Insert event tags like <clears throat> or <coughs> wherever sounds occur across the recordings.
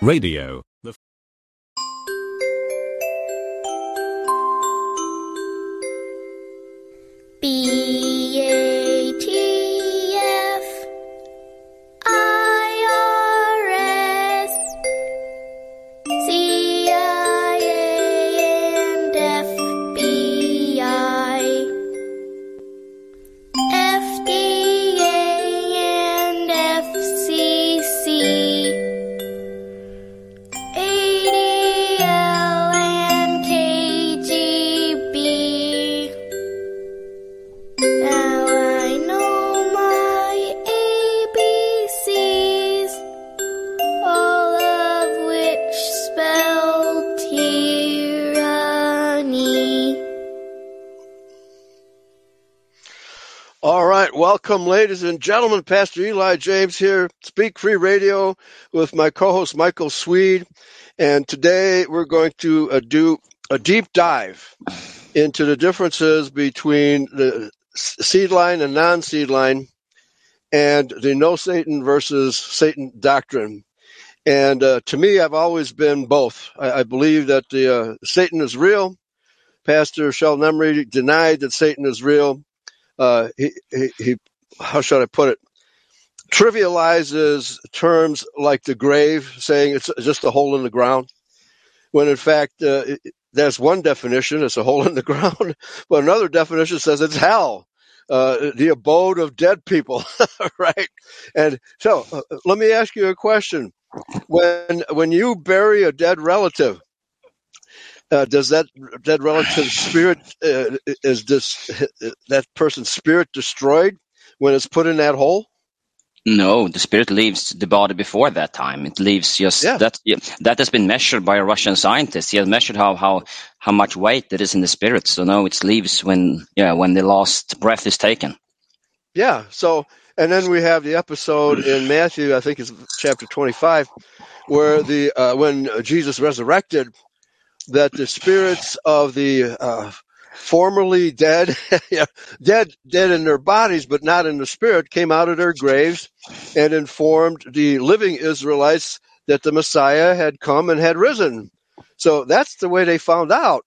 Radio. The B welcome, ladies and gentlemen. Pastor Eli James here, Speak Free Radio, with my co-host Michael Swede, and today we're going to uh, do a deep dive into the differences between the seed line and non-seed line, and the no Satan versus Satan doctrine. And uh, to me, I've always been both. I, I believe that the uh, Satan is real. Pastor Sheldon Emery denied that Satan is real uh, he, he, he, how should I put it, trivializes terms like the grave, saying it's just a hole in the ground, when in fact, uh, there's one definition, it's a hole in the <laughs> ground, but another definition says it's hell. Uh, the abode of dead people, <laughs> right? And so, uh, let me ask you a question: When when you bury a dead relative, uh, does that dead relative's spirit uh, is this that person's spirit destroyed when it's put in that hole? No, the spirit leaves the body before that time. It leaves just Yeah. that. yeah, That has been measured by a Russian scientist. He has measured how how how much weight there is in the spirit. So no, it leaves when yeah when the last breath is taken. Yeah. So, and then we have the episode in Matthew, I think it's chapter 25, where the uh, when Jesus resurrected, that the spirits of the uh, formerly dead, <laughs> dead, dead in their bodies, but not in the spirit, came out of their graves and informed the living Israelites that the Messiah had come and had risen. So that's the way they found out.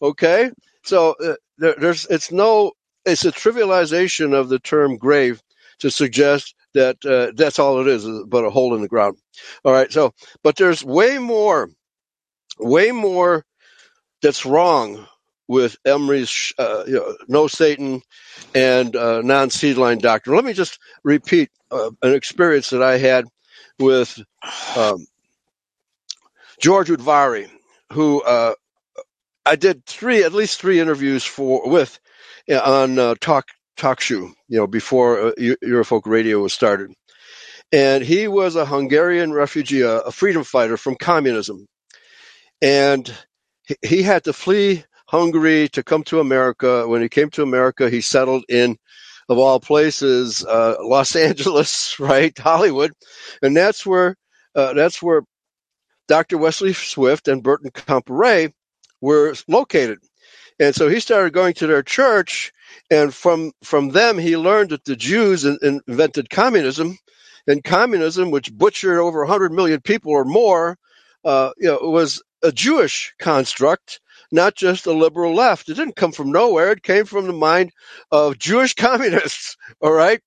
Okay. So uh, there, there's, it's no, it's a trivialization of the term grave to suggest that uh, that's all it is, is but a hole in the ground. All right. So, but there's way more, way more that's wrong with Emery's uh, you know, no Satan and uh, non seed line doctrine. Let me just repeat uh, an experience that I had with um, George Udvari, who uh, I did three, at least three interviews for with uh, on uh, Talk Talk Shoe, you know, before Eurofolk Radio was started. And he was a Hungarian refugee, a freedom fighter from communism, and he, had to flee Hungary to come to America. When he came to America, he settled in, of all places, uh, Los <laughs> Angeles, right, Hollywood, and that's where uh, that's where Dr. Wesley Swift and Bertrand Comparet were located. And so he started going to their church, and from from them he learned that the Jews in, in- invented communism, and communism, which butchered over 100 million people or more, you know, it was a Jewish construct, not just a liberal left. It didn't come from nowhere; it came from the mind of Jewish <laughs> communists. All right,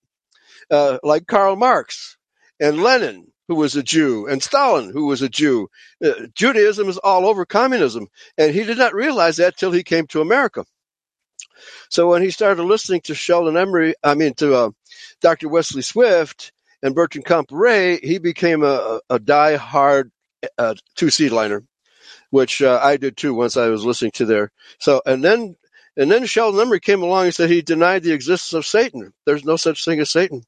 uh, like Karl Marx and Lenin, who was a Jew, and Stalin, who was a Jew. Uh, Judaism is all over communism, and he did not realize that till he came to America. So when he started listening to Sheldon Emery, I mean to uh, Dr. Wesley Swift and Bertrand Comparet, he became a, a die-hard uh, two-seed liner, which uh, I did too once I was listening to there. So and then and then Sheldon Emery came along and said he denied the existence of Satan. There's no such thing as Satan.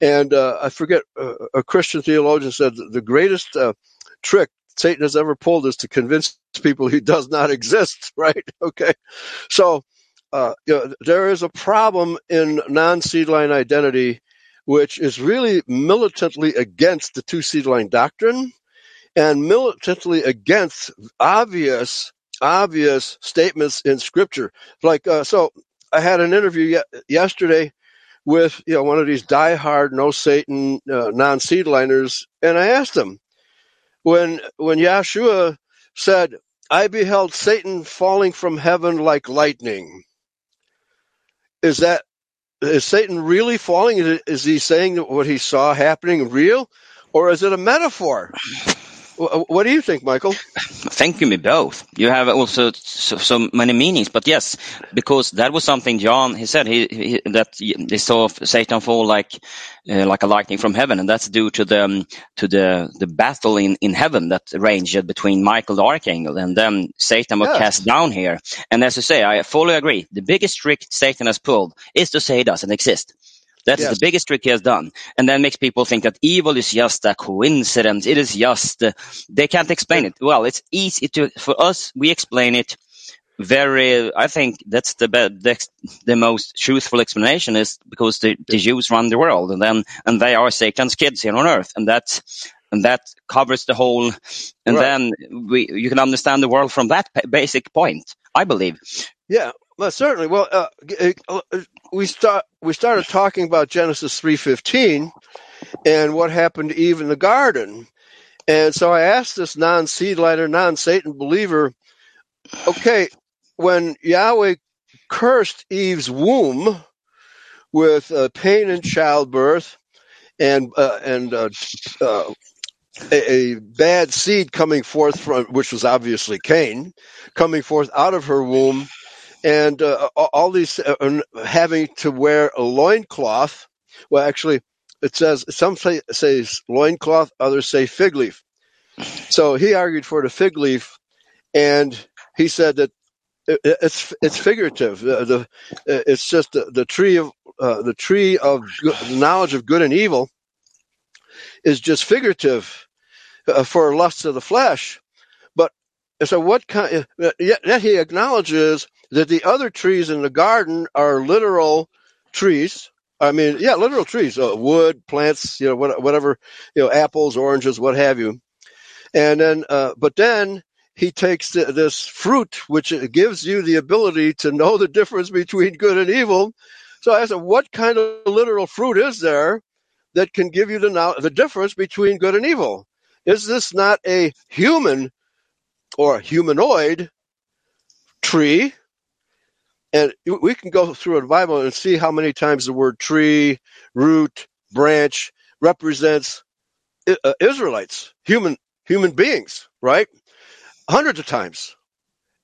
And uh, I forget, uh, a Christian theologian said the greatest uh, trick Satan has ever pulled is to convince people he does not exist, <laughs> right? Okay. So, uh, you know, there is a problem in non seed line identity, which is really militantly against the two seed line doctrine and militantly against obvious, obvious statements in scripture. Like, uh, so I had an interview ye- yesterday with you know one of these diehard no Satan uh, non seedliners and I asked him, when when Yahshua said, "I beheld Satan falling from heaven like lightning." Is that is Satan really falling? Is, he saying that what he saw happening real, or is it a metaphor? Wh- What do you think, Michael? <laughs> Thank you, me both. You have also so, so many meanings, but yes, because that was something John he said he, he that they saw Satan fall like uh, like a lightning from heaven, and that's due to the um, to the the battle in in heaven that raged between Michael the archangel and then Satan was Yes. cast down here. And as you say, I fully agree. The biggest trick Satan has pulled is to say he doesn't exist. That's Yes. the biggest trick he has done. And that makes people think that evil is just a coincidence. It is just, uh, they can't explain it. Well, it's easy to, for us, we explain it very, I think that's the be- the, the most truthful explanation is because the, the Jews run the world and then, and they are Satan's kids here on earth. And that, and that covers the whole, and Right. then we, you can understand the world from that basic point, I believe. Yeah, well, certainly. Well, uh, g- uh, we start we started talking about Genesis three fifteen and what happened to Eve in the garden, and so I asked this non seedliner, non Satan believer, okay, when Yahweh cursed Eve's womb with uh, pain in childbirth and uh, and uh, uh, a, a bad seed coming forth from which was obviously Cain, coming forth out of her womb and uh, all these uh, having to wear a loincloth. Well, actually, it says some say says loincloth, others say fig leaf. So he argued for the fig leaf, and he said that it, it's it's figurative. The, the it's just the, the tree of uh, the tree of good, knowledge of good and evil is just figurative uh, for lusts of the flesh. But so what kind? uh, Yet, yet he acknowledges that the other trees in the garden are literal trees. I mean, yeah, literal trees, uh, wood, plants, you know, what- whatever, you know, apples, oranges, what have you. And then, uh, but then he takes th- this fruit, which gives you the ability to know the difference between good and evil. So I said, what kind of literal fruit is there that can give you the the difference between good and evil? Is this not a human or humanoid tree? And we can go through the Bible and see how many times the word tree, root, branch represents uh, Israelites, human human beings, right? Hundreds of times.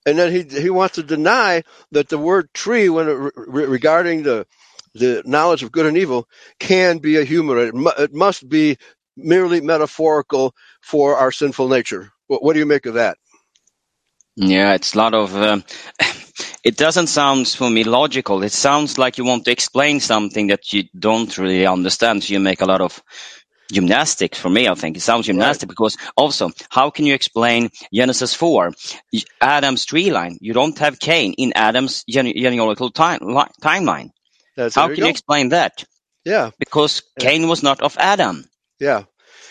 And then he he wants to deny that the word tree, when re- regarding the the knowledge of good and evil, can be a human. It, mu- it must be merely metaphorical for our sinful nature. What, what do you make of that? Yeah, it's a lot of. Um, it doesn't sound for me logical. It sounds like you want to explain something that you don't really understand. So you make a lot of gymnastics. For me, I think it sounds gymnastic because also, how can you explain Genesis four, Adam's tree line? You don't have Cain in Adam's gene- genealogical time, li- timeline. That's How can you explain that? Yeah, Because Yeah. Cain was not of Adam, yeah.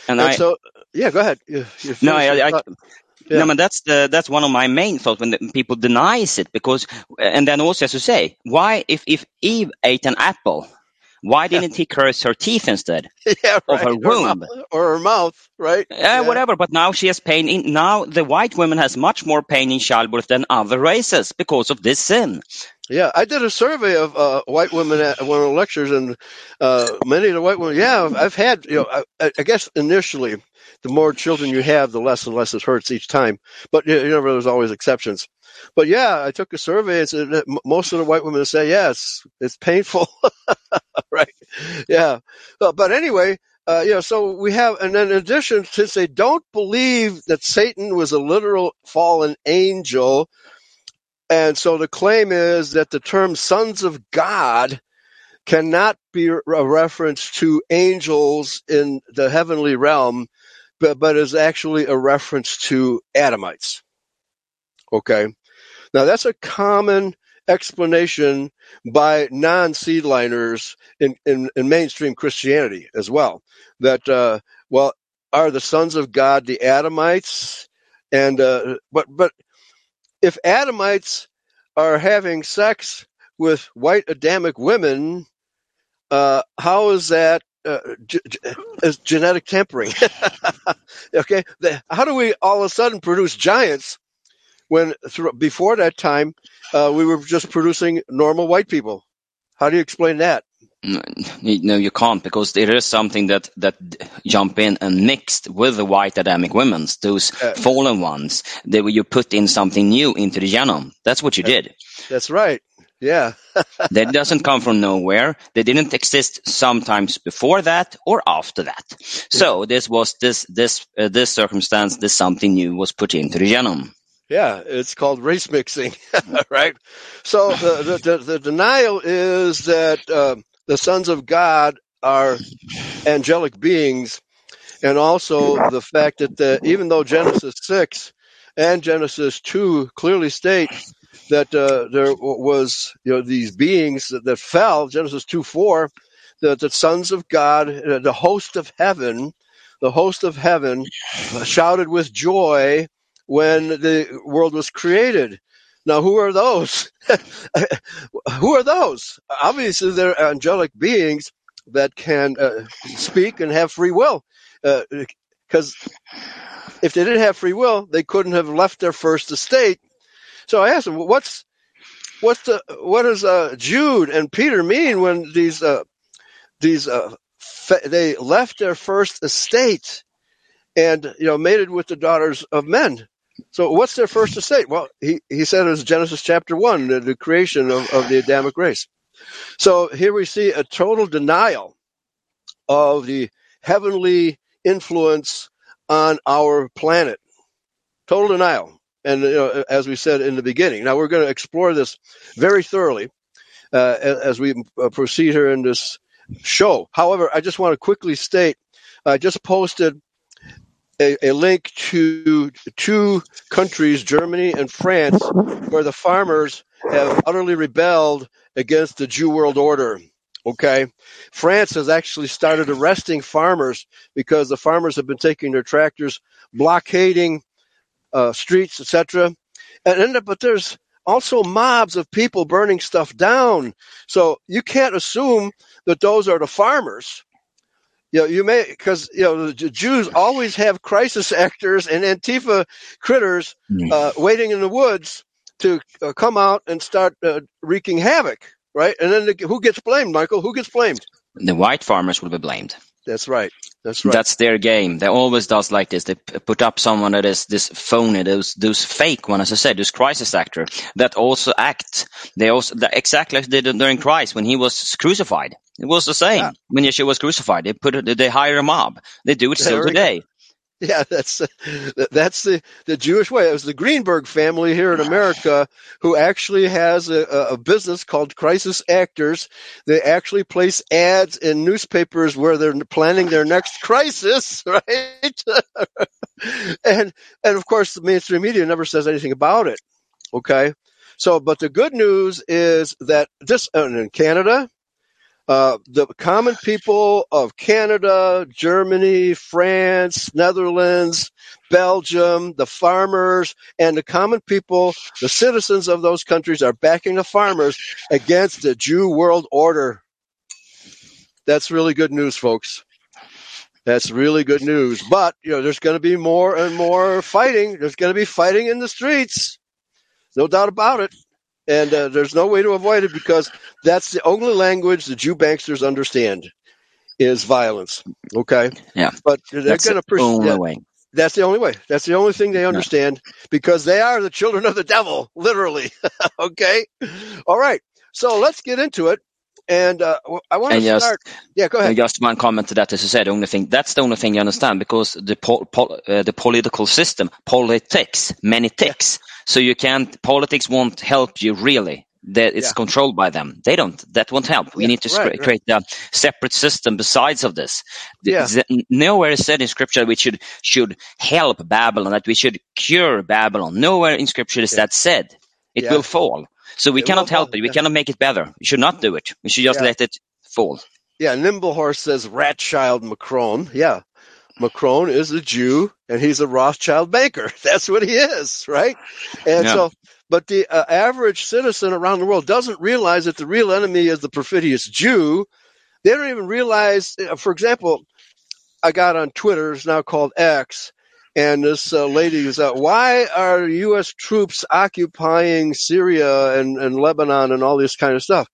and, And I. so, yeah, go ahead. You, you no, I, I. Yeah. No, but that's the, that's one of my main thoughts when the, people denies it because, and then also as you say, why if if Eve ate an apple, why didn't he curse her teeth instead? <laughs> yeah, of her right. Or, womb. or her mouth, right? Uh, Whatever, but now she has pain in. Now the white woman has much more pain in childbirth than other races because of this sin. Yeah, I did a survey of uh, white women at one of the lectures, and uh, many of the white women, yeah, I've, I've had, you know, I, I guess initially, the more children you have, the less and less it hurts each time. But you know, there's always exceptions. But yeah, I took a survey, and said most of the white women say, yes, it's painful, <laughs> right? Yeah, Uh, but anyway. Uh, you know, so we have, and in addition, since they don't believe that Satan was a literal fallen angel, and so the claim is that the term sons of God cannot be a reference to angels in the heavenly realm, but, but is actually a reference to Adamites. Okay. Now that's a common explanation by non-seedliners in, in, in mainstream Christianity as well. That, uh, well, are the sons of God the Adamites? And, uh, but, but if Adamites are having sex with white Adamic women, uh, how is that uh, g- g- as genetic tampering. <laughs> okay, the, how do we all of a sudden produce giants when through, before that time uh, we were just producing normal white people? How do you explain that? No, you can't because there is something that that jump in and mixed with the white Adamic women, those Uh, fallen ones. That you put in something new into the genome. That's what you did. That's right. Yeah, <laughs> that doesn't come from nowhere. They didn't exist sometimes before that or after that. So this was this this uh, this circumstance. This something new was put into the genome. yeah, it's called race mixing, <laughs> right? So the the, the, the denial is that uh, the sons of God are angelic beings, and also the fact that the, even though Genesis six and Genesis two clearly state that uh, there was you know these beings that, that fell, Genesis two four, that the sons of God, uh, the host of heaven, the host of heaven, uh, shouted with joy when the world was created. Now, who are those? <laughs> who are those? Obviously, they're angelic beings that can uh, speak and have free will. Because if they didn't have free will, they couldn't have left their first estate. So I asked him, "What's what's the what does uh, Jude and Peter mean when these uh, these uh, they left their first estate and you know mated with the daughters of men?" So what's their first estate? Well, he, he said it was Genesis chapter one, the, the creation of, of the Adamic race. So here we see a total denial of the heavenly influence on our planet. Total denial. And you know, as we said in the beginning, now we're going to explore this very thoroughly uh, as we uh, proceed here in this show. However, I just want to quickly state I just posted a, a link to two countries, Germany and France, where the farmers have utterly rebelled against the Jew world order. Okay. France has actually started arresting farmers because the farmers have been taking their tractors, blockading uh, streets, etc. And end up, but there's also mobs of people burning stuff down. So you can't assume that those are the farmers you know, you may because you know the Jews always have crisis actors and Antifa critters uh, waiting in the woods to uh, come out and start uh, wreaking havoc, right? And then the, who gets blamed, Michael? Who gets blamed? The white farmers will be blamed. That's right. That's right. That's their game. They always does like this. They put up someone that is this phony, those those fake one, as I said, those crisis actor that also act. They also that exactly like they did during Christ when he was crucified. It was the same Yeah. when Yeshua was crucified. They put they hire a mob. They do it still we go. <laughs> Yeah, that's that's the the Jewish way. It was the Greenberg family here in America who actually has a, a a business called Crisis Actors. They actually place ads in newspapers where they're planning their next crisis, <laughs> right? <laughs> and and of course, the mainstream media never says anything about it. Okay, so but the good news is that this in Canada, uh, the common people of Canada, Germany, France, Netherlands, Belgium, the farmers, and the common people, the citizens of those countries are backing the farmers against the Jew world order. That's really good news, folks. That's really good news. But, you know, there's going to be more and more fighting. There's going to be fighting in the streets. No doubt about it. And uh, there's no way to avoid it because that's the only language the Jew banksters understand is violence. Okay. Yeah. But they're That's going the to pursue only that. way. That's the only way. That's the only thing they understand because they are the children of the devil, literally. <laughs> okay. All right. So let's get into it. And uh, I want to just- start. Yeah, go ahead. Just one comment to that, as I said, the only thing that's the only thing you understand because the pol- pol- uh, the political system, politics, many ticks. So you can't. Politics won't help you really. That it's Yeah. controlled by them. They don't. That won't help. We Yeah, need to right, cre- right. create a separate system besides of this. Yeah. nowhere is said in scripture that we should should help Babylon, that we should cure Babylon. Nowhere in scripture is that said. It will fall. So we It cannot help fall, it. We cannot make it better. We should not do it. We should just let it fall. Yeah, Nimblehorse says Ratchild Macron. Yeah, Macron is a Jew and he's a Rothschild banker. <laughs> That's what he is, right? And Yeah. so, but the uh, average citizen around the world doesn't realize that the real enemy is the perfidious Jew, They don't even realize. uh, For example, I got on Twitter. It's now called X, and this uh, lady is, uh, "Why are U.S. troops occupying Syria and, and Lebanon and all this kind of stuff?"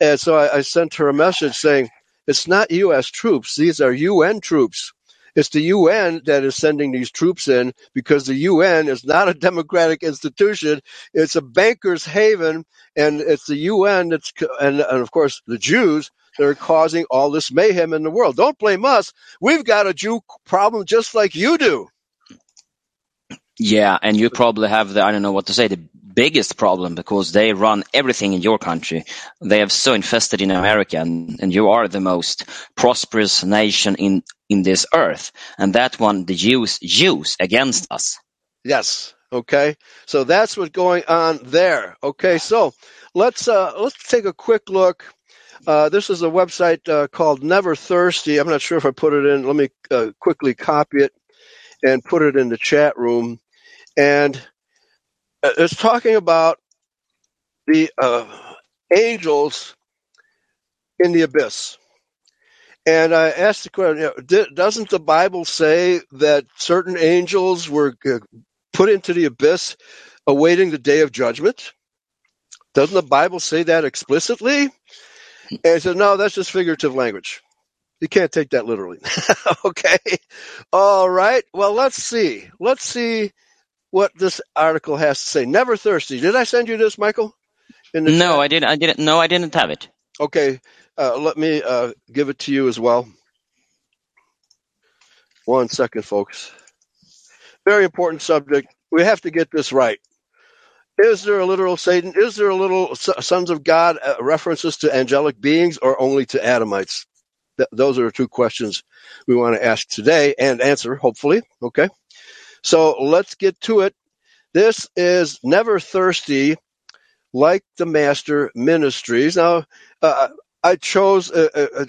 And so I, I sent her a message saying, "It's not U.S. troops; these are UN troops." It's the UN that is sending these troops in because the UN is not a democratic institution. It's a banker's haven, and it's the UN that's, and, and of course the Jews that are causing all this mayhem in the world. Don't blame us. We've got a Jew problem just like you do. Yeah, and you probably have the I don't know what to say the biggest problem because they run everything in your country. They have so infested in America, and, and you are the most prosperous nation in in this earth, and that one the Jews use against us. Yes. Okay. So that's what's going on there. Okay. So let's uh, let's take a quick look. Uh, this is a website uh, called Never Thirsty. I'm not sure if I put it in. Let me uh, quickly copy it and put it in the chat room. And it's talking about the uh, angels in the abyss. And I asked the question: you know, Doesn't the Bible say that certain angels were uh, put into the abyss, awaiting the day of judgment? Doesn't the Bible say that explicitly? And he said, no, that's just figurative language. You can't take that literally. <laughs> okay. All right. Well, let's see. Let's see what this article has to say. Never thirsty. Did I send you this, Michael? In the No, chat? I didn't. I didn't. No, I didn't have it. Okay. Uh, let me uh, give it to you as well. One second, folks. Very important subject. We have to get this right. Is there a literal Satan? Is there a little sons of God uh, references to angelic beings or only to Adamites? Th- those are two questions we want to ask today and answer, hopefully. Okay. So let's get to it. This is Never Thirsty, like the Master Ministries. Now, uh, I chose a, a,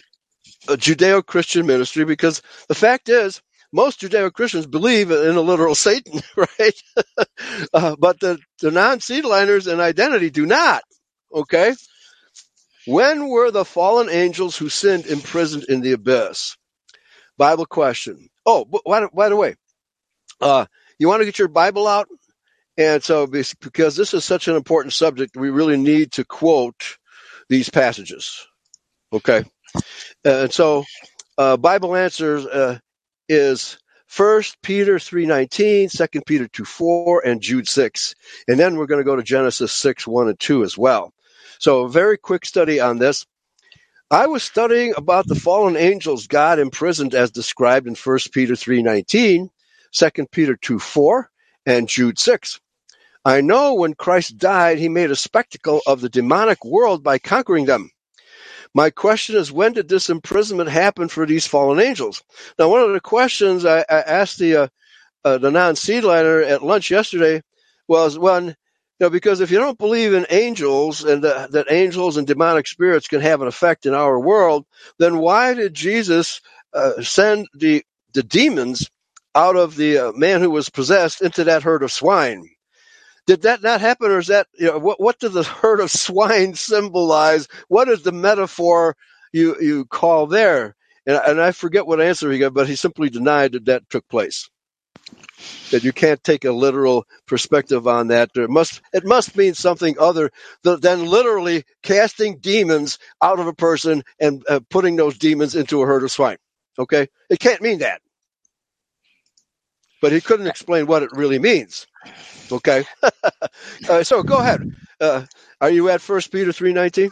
a Judeo Christian ministry because the fact is, most Judeo Christians believe in a literal <laughs> Satan, right? <laughs> uh, but the, the non seedliners and identity do not. Okay? When were the fallen angels who sinned imprisoned in the abyss? Bible question. Oh, by the way, uh, you want to get your Bible out? And so, because this is such an important subject, we really need to quote these passages. Okay? And so, uh, Bible answers uh, is First Peter 3.19, 2 Peter 2.4, and Jude 6. And then we're going to go to Genesis 6, 1 and 2 as well. So a very quick study on this. I was studying about the fallen angels God imprisoned as described in 1 Peter 3.19, 2 Peter 2 4, and Jude 6. I know when Christ died, he made a spectacle of the demonic world by conquering them. My question is, when did this imprisonment happen for these fallen angels? Now, one of the questions I, I asked the uh, uh, the non-seedliner at lunch yesterday was when, you know, because if you don't believe in angels and that angels and demonic spirits can have an effect in our world, then why did Jesus uh, send the the demons out of the uh, man who was possessed into that herd of swine? Did that not happen, or is that you know what? What did the <laughs> herd of swine symbolize? What is the metaphor you you call there? And, and I forget what answer he got, but he simply denied that that took place. That you can't take a literal perspective on that. There must it must mean something other than literally casting demons out of a person and uh, putting those demons into a herd of swine. Okay, it can't mean that. But he couldn't explain what it really means. Okay, <laughs> uh, so go ahead. Uh, are you at First Peter three nineteen?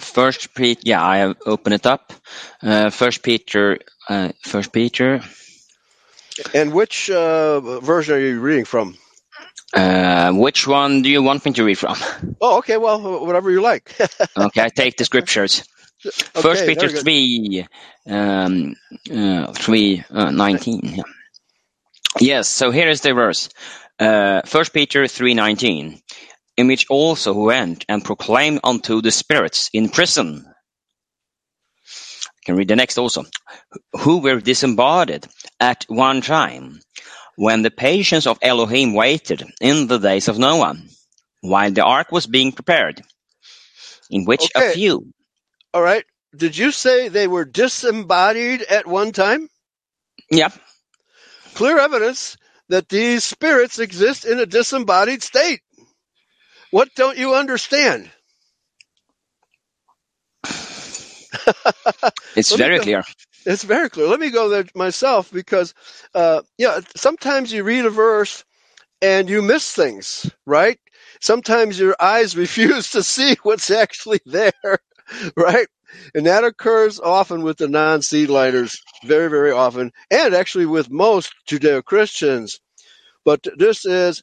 First Peter. Yeah, I have opened it up. Uh, First Peter. Uh, First Peter. And which uh, version are you reading from? Uh, which one do you want me to read from? <laughs> Oh, okay. Well, whatever you like. <laughs> Okay, I take the scriptures. First Okay, Peter very three, um, uh, three uh, nineteen. Yeah. Yes. So here is the verse. Uh, First Peter three nineteen, in which also who went and proclaimed unto the spirits in prison. can read the next also. Who were disembodied at one time, when the patience of Elohim waited in the days of Noah, while the ark was being prepared, in which Okay. a few All right. did you say they were disembodied at one time? Yeah. Clear evidence that these spirits exist in a disembodied state. What don't you understand? <laughs> It's very go- clear. It's very clear. Let me go there myself because, uh, yeah, sometimes you read a verse and you miss things, right? Sometimes your eyes <laughs> refuse to see what's actually there, <laughs> right? And that occurs often with the non-seed liners, very, very often, and actually with most Judeo-Christians. But this is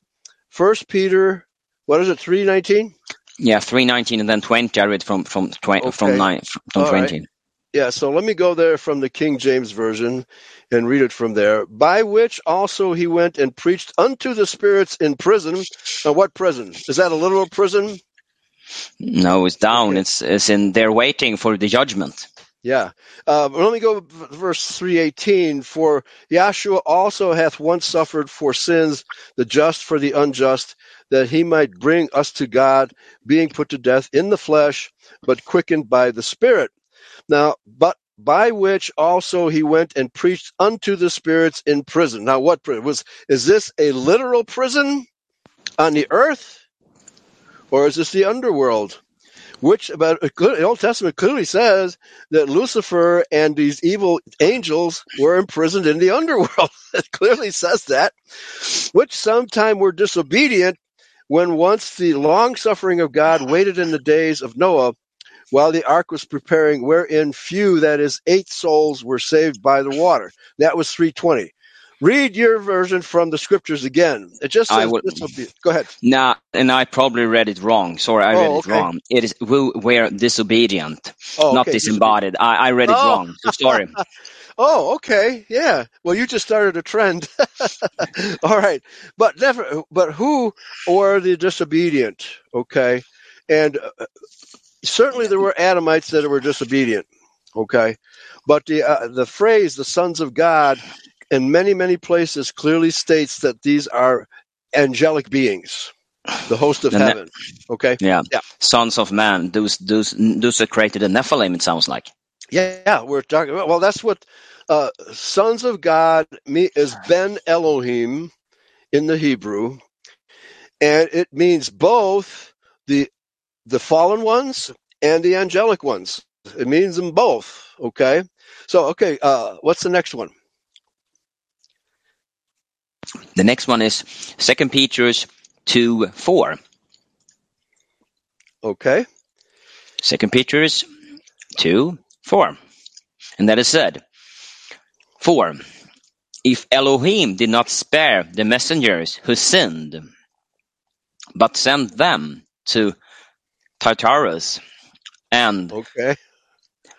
First Peter, what is it, three nineteen? Yeah, three nineteen and then twenty. I read from from twenty Okay. from nine from All right. twenty. Yeah, so let me go there from the King James Version and read it from there. By which also he went and preached unto the spirits in prison. Now, what prison? Is that a literal prison? No, it's down. Okay. It's it's in. They're waiting for the judgment. Yeah. Uh, let me go verse 318. For Yahshua also hath once suffered for sins, the just for the unjust, that he might bring us to God, being put to death in the flesh, but quickened by the Spirit. Now, but by which also he went and preached unto the spirits in prison. Now, what was? Is this a literal prison on the earth, or is this the underworld? Which, about the Old Testament clearly says that Lucifer and these evil angels were imprisoned in the underworld. <laughs> it clearly says that, which sometime were disobedient when once the long suffering of God waited in the days of Noah while the ark was preparing, wherein few, that is, eight souls, were saved by the water. That was 320. Read your version from the scriptures again. It just I says would- disobedient. Go ahead. Nah, and I probably read it wrong. Sorry, I Oh, read it okay. wrong. It is we were disobedient, Oh, not okay. disembodied. I, I read it Oh. wrong. So sorry. <laughs> Oh, okay. Yeah. Well, you just started a trend. <laughs> All right. But never, but who were the disobedient? Okay. And uh, certainly there were Adamites that were disobedient. Okay. But the, uh, the phrase, the sons of God, in many, many places clearly states that these are angelic beings, the host of that- heaven. Okay. Yeah. Yeah. Sons of man. Those those those are created in Nephilim. It sounds like. Yeah, we're talking about. Well, that's what uh, sons of God me- is Ben Elohim in the Hebrew, and it means both the the fallen ones and the angelic ones. It means them both. Okay, so okay, uh, what's the next one? The next one is Second Peter's two four. Okay, Second Peter's two four, and that is said. Four. If Elohim did not spare the messengers who sinned, but sent them to Tartarus and okay,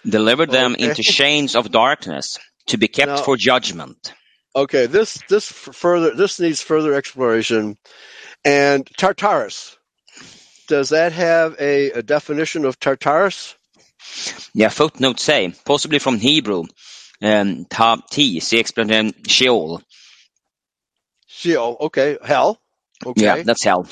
delivered them Okay. into chains of darkness to be kept Now- for judgment. Okay. This this further this needs further exploration. And Tartarus, does that have a, a definition of Tartarus? Yeah, footnote say, possibly from Hebrew, um, ta ti, se expression Sheol. Sheol. Okay, hell. Okay. Yeah, that's hell.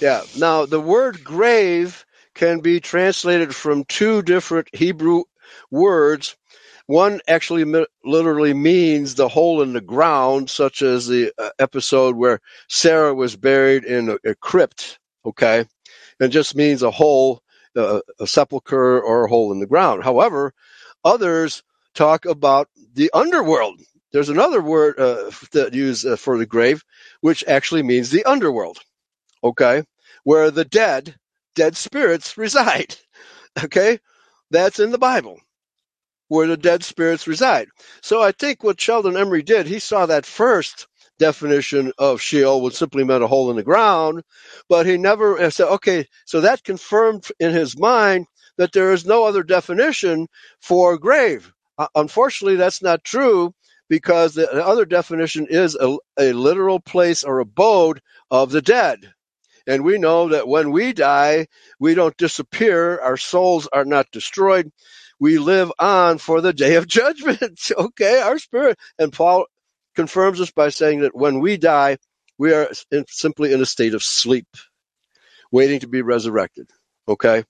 Yeah. Now, the word grave can be translated from two different Hebrew words. One actually literally means the hole in the ground, such as the uh, episode where Sarah was buried in a, a crypt. Okay. It just means a hole, uh, a sepulcher, or a hole in the ground. However, others talk about the underworld. There's another word uh, that used uh, for the grave, which actually means the underworld okay, where the dead, dead spirits reside. <laughs> Okay, that's in the Bible, where the dead spirits reside. So I think what Sheldon Emery did, he saw that first definition of Sheol would simply meant a hole in the ground, but he never uh, said, okay, so that confirmed in his mind that there is no other definition for grave. Uh, unfortunately, that's not true because the the other definition is a, a literal place or abode of the dead. And we know that when we die, we don't disappear. Our souls are not destroyed. We live on for the day of judgment. <laughs> okay, our spirit. And Paul confirms this by saying that when we die, we are in, simply in a state of sleep, waiting to be resurrected. Okay.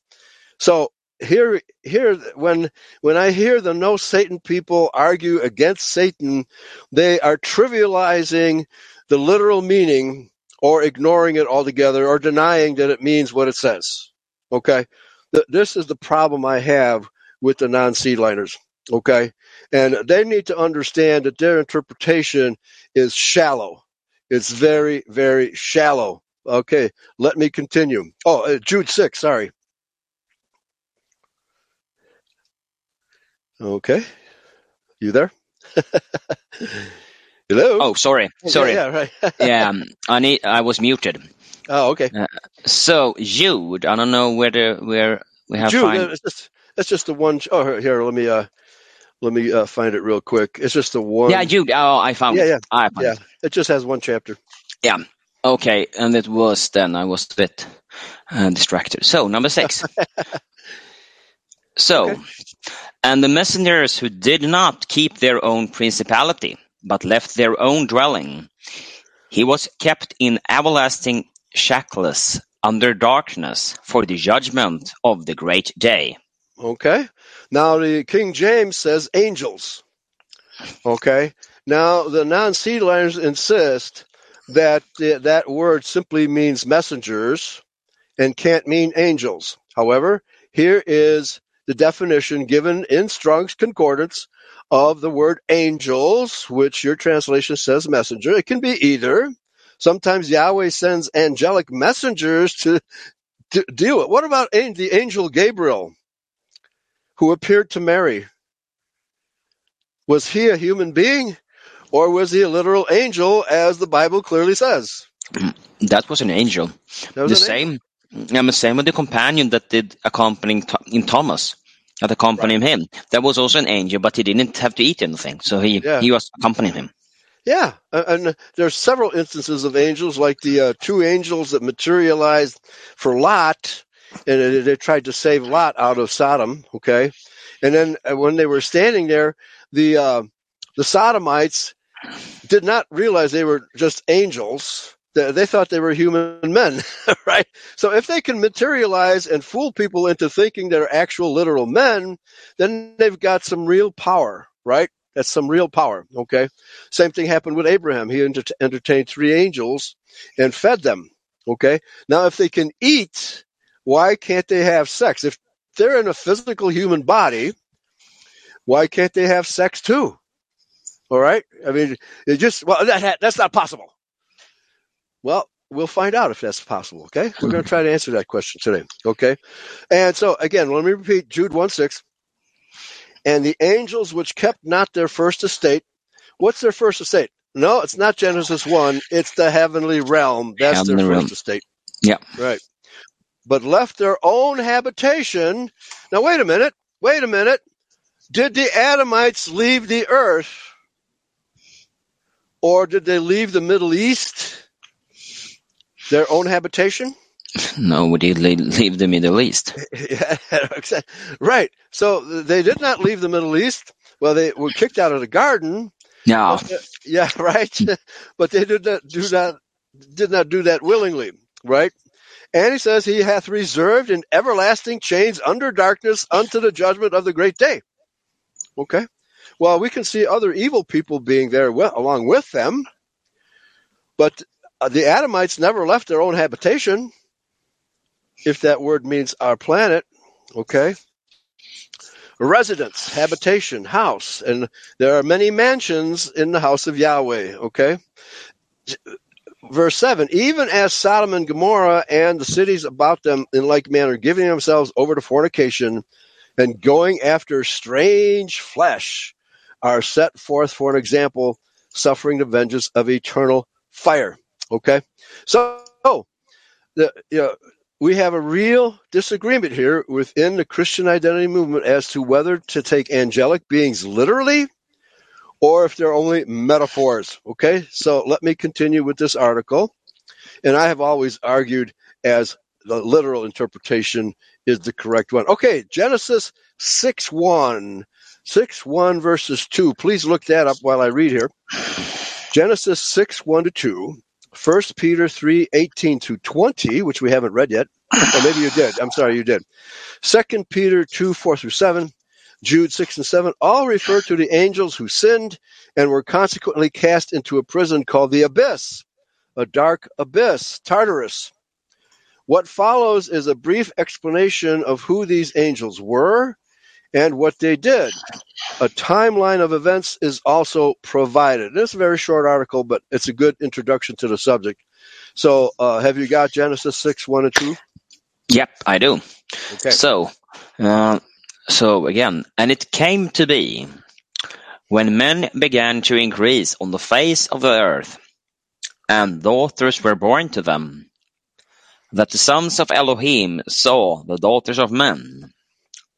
So here here when when I hear the no Satan people argue against Satan, they are trivializing the literal meaning or ignoring it altogether or denying that it means what it says. Okay? Th- This is the problem I have with the non-seedliners. Okay? And they need to understand that their interpretation is shallow. It's very, very shallow. Okay, let me continue. Oh, uh, Jude 6, sorry. Okay, you there? <laughs> Hello? Oh, sorry, sorry. yeah, right. <laughs> Yeah, um, I need. I was muted. oh, okay. Uh, so Jude, I don't know whether the where we have Jude, find. uh, just, it's just the one. Oh, here, here, let me, uh, let me uh, find it real quick. It's just the one. Yeah, Jude. Oh, I found yeah, it. yeah, I found yeah. it. It just has one chapter. Yeah. Okay, and it was then I was a bit uh, distracted. So number six. <laughs> So, Okay. and the messengers who did not keep their own principality, but left their own dwelling, he was kept in everlasting shackles under darkness for the judgment of the great day. Okay. Now the King James says angels. Okay. Now the non-seedliners insist that uh, that word simply means messengers and can't mean angels. However, here is the definition given in Strong's Concordance of the word angels, which your translation says messenger. It can be either. Sometimes Yahweh sends angelic messengers to, to deal with. What about the angel Gabriel? Who appeared to Mary. Was he a human being or was he a literal angel as the Bible clearly says? <clears throat> That was an angel. Was the an angel. same, yeah, the same with the companion that did accompanying in Thomas, that accompanied him. That was also an angel, but he didn't have to eat anything, so he Yeah. he was accompanying him. Yeah, and there's several instances of angels, like the uh, two angels that materialized for Lot, and they, tried to save Lot out of Sodom. Okay, and then uh, when they were standing there, the uh, the Sodomites did not realize they were just angels. They, thought they were human men, <laughs> right? So if they can materialize and fool people into thinking they're actual literal men, then they've got some real power, right? That's some real power. Okay. Same thing happened with Abraham. He enter- entertained three angels and fed them. Okay. Now, if they can eat, why can't they have sex? If they're in a physical human body, why can't they have sex too? All right. I mean, it just, well, that, that's not possible. Well, we'll find out if that's possible. Okay. We're going to try to answer that question today. Okay. And so again, let me repeat Jude 1 6. And the angels which kept not their first estate. What's their first estate? No, it's not Genesis 1. It's the heavenly realm. That's their Heavenly first realm. estate. Yeah. Right. But left their own habitation. Now, wait a minute. Wait a minute. Did the Adamites leave the earth? Or did they leave the Middle East? Their own habitation? <laughs> No, we did leave the Middle East. <laughs> Yeah, <laughs> right. So they did not leave the Middle East. Well, they were kicked out of the garden. Yeah, uh, yeah, right. but they did not do that. Did not do that willingly, right? And he says he hath reserved in everlasting chains under darkness unto the judgment of the great day. Okay. Well, we can see other evil people being there along with them, but uh, the Adamites never left their own habitation. If that word means our planet, okay. Residence, habitation, house, and there are many mansions in the house of Yahweh, okay. Verse 7 Even as Sodom and Gomorrah and the cities about them in like manner, giving themselves over to fornication and going after strange flesh, are set forth for an example, suffering the vengeance of eternal fire. Okay? So, oh, the, you know, we have a real disagreement here within the Christian identity movement as to whether to take angelic beings literally or if they're only metaphors. Okay, so let me continue with this article. And I have always argued as the literal interpretation is the correct one. Okay, Genesis 6 1. 6 1 verses 2. Please look that up while I read here. Genesis 6 1 to 2. 1 Peter three eighteen to 20, which we haven't read yet. Or maybe you did. I'm sorry, you did. Second Peter 2, 4 through 7, Jude 6 and 7, all refer to the angels who sinned and were consequently cast into a prison called the abyss, a dark abyss, Tartarus. What follows is a brief explanation of who these angels were and what they did. A timeline of events is also provided. This is a very short article, but it's a good introduction to the subject. So, uh, have you got Genesis 6, 1 and 2? Yep, I do. Okay. So, uh, so again, and it came to be when men began to increase on the face of the earth, and daughters were born to them, that the sons of Elohim saw the daughters of men,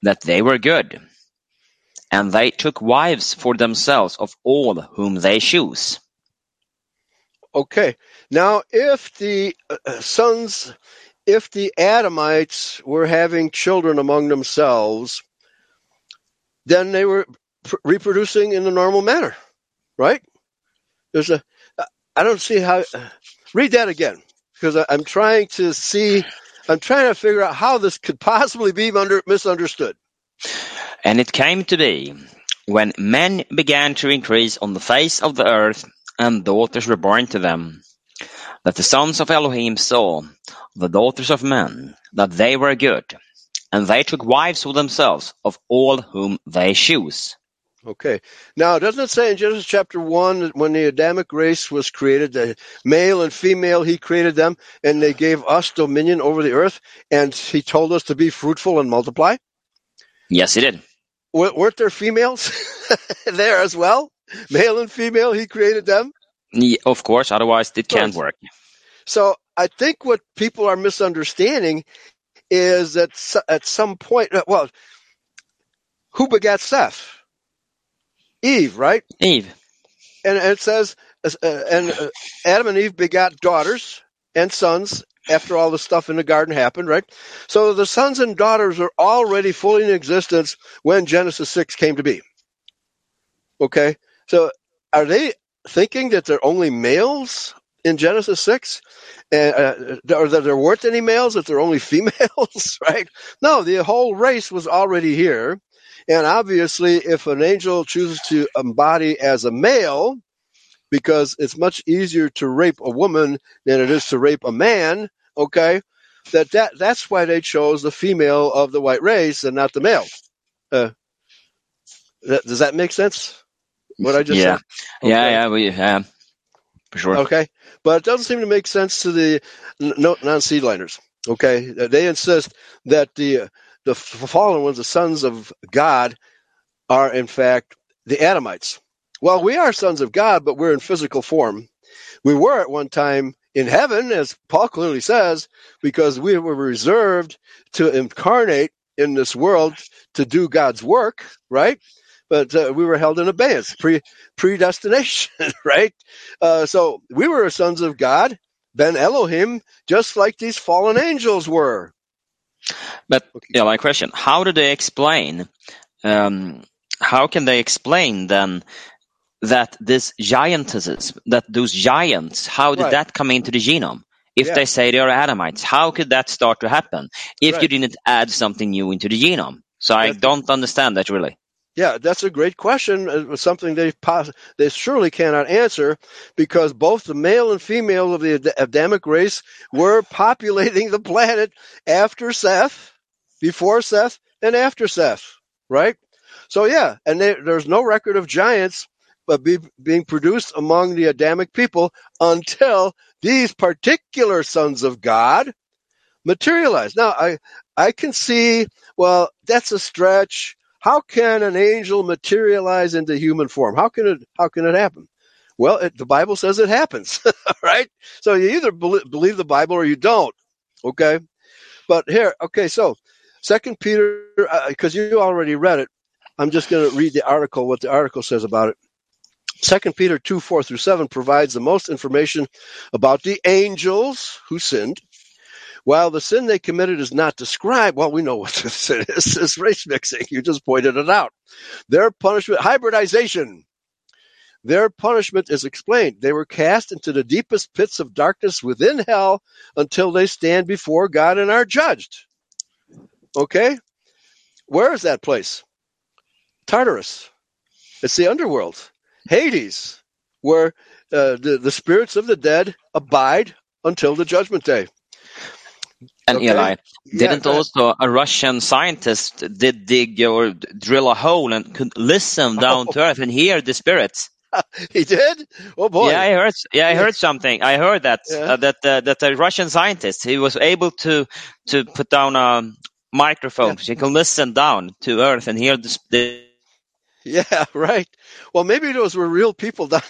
that they were good, and they took wives for themselves of all whom they choose. Okay. Now, if the uh, sons, if the Adamites were having children among themselves, then they were pr- reproducing in the normal manner, right? There's a, I don't see how, read that again, because I, I'm trying to see, I'm trying to figure out how this could possibly be under, misunderstood. And it came to be, when men began to increase on the face of the earth, and daughters were born to them, that the sons of Elohim saw the daughters of men, that they were good, and they took wives for themselves of all whom they choose. Okay. Now, doesn't it say in Genesis chapter 1 that when the Adamic race was created, the male and female, he created them, and they gave us dominion over the earth, and he told us to be fruitful and multiply? Yes, he did. W- weren't there females <laughs> there as well? Male and female, he created them. Ye- Of course, otherwise it can't work. So I think what people are misunderstanding is that at some point, uh, well, who begat Seth? Eve, right? Eve. and it says, uh, and uh, Adam and Eve begot daughters and sons after all the stuff in the garden happened, right? So the sons and daughters are already fully in existence when Genesis 6 came to be. Okay? So are they thinking that they're only males in Genesis 6? And, uh, or that there weren't any males, that there are only females, <laughs> right? No, the whole race was already here. And obviously, if an angel chooses to embody as a male, because it's much easier to rape a woman than it is to rape a man, okay, that, that that's why they chose the female of the white race and not the male. Uh, that, does that make sense? What I just Yeah. said? Yeah, Okay. yeah, we, yeah, for sure. Okay, but it doesn't seem to make sense to the n- no- non-seedliners. Okay, they insist that the the fallen ones, the sons of God, are in fact the Adamites. Well, we are sons of God, but we're in physical form. We were at one time in heaven, as Paul clearly says, because we were reserved to incarnate in this world to do God's work, right? But uh, we were held in abeyance, pre predestination, <laughs> right? Uh, so we were sons of God, Ben Elohim, just like these fallen angels were. But yeah, my question: How do they explain? Um, how can they explain then that this giantesses, that those giants, how did Right. that come into the genome? If Yeah. they say they are Adamites, how could that start to happen if you didn't add something new into the genome? So I That's- don't understand that really. Yeah, that's a great question. It was something they pos- they surely cannot answer because both the male and female of the Adamic race were populating the planet after Seth, before Seth, and after Seth, right? So yeah, and they, there's no record of giants but be, being produced among the Adamic people until these particular sons of God materialize. Now, I I can see. Well, that's a stretch. How can an angel materialize into human form? How can it? How can it happen? Well, it, the Bible says it happens, <laughs> right? So you either belie- believe the Bible or you don't. Okay, but here, okay, so Second Peter, uh, because you already read it, I'm just going to read the article. What the article says about it. Second Peter two four through seven provides the most information about the angels who sinned. While the sin they committed is not described, well, we know what <laughs> the sin is. It's race mixing. You just pointed it out. Their punishment, hybridization. their punishment is explained. They were cast into the deepest pits of darkness within hell until they stand before God and are judged. Okay? Where is that place? Tartarus. It's the underworld. Hades, where uh, the, the spirits of the dead abide until the judgment day. And Okay. Eli, didn't ahead. also a Russian scientist did dig or drill a hole and could listen <laughs> down to earth and hear the spirits? <laughs> He did? Oh boy. Yeah, I heard. Yeah, I heard something. I heard that Yeah. uh, that uh, that a Russian scientist he was able to to put down a microphone so he can listen down to earth and hear the, the <laughs> Yeah, right. Well, maybe those were real people down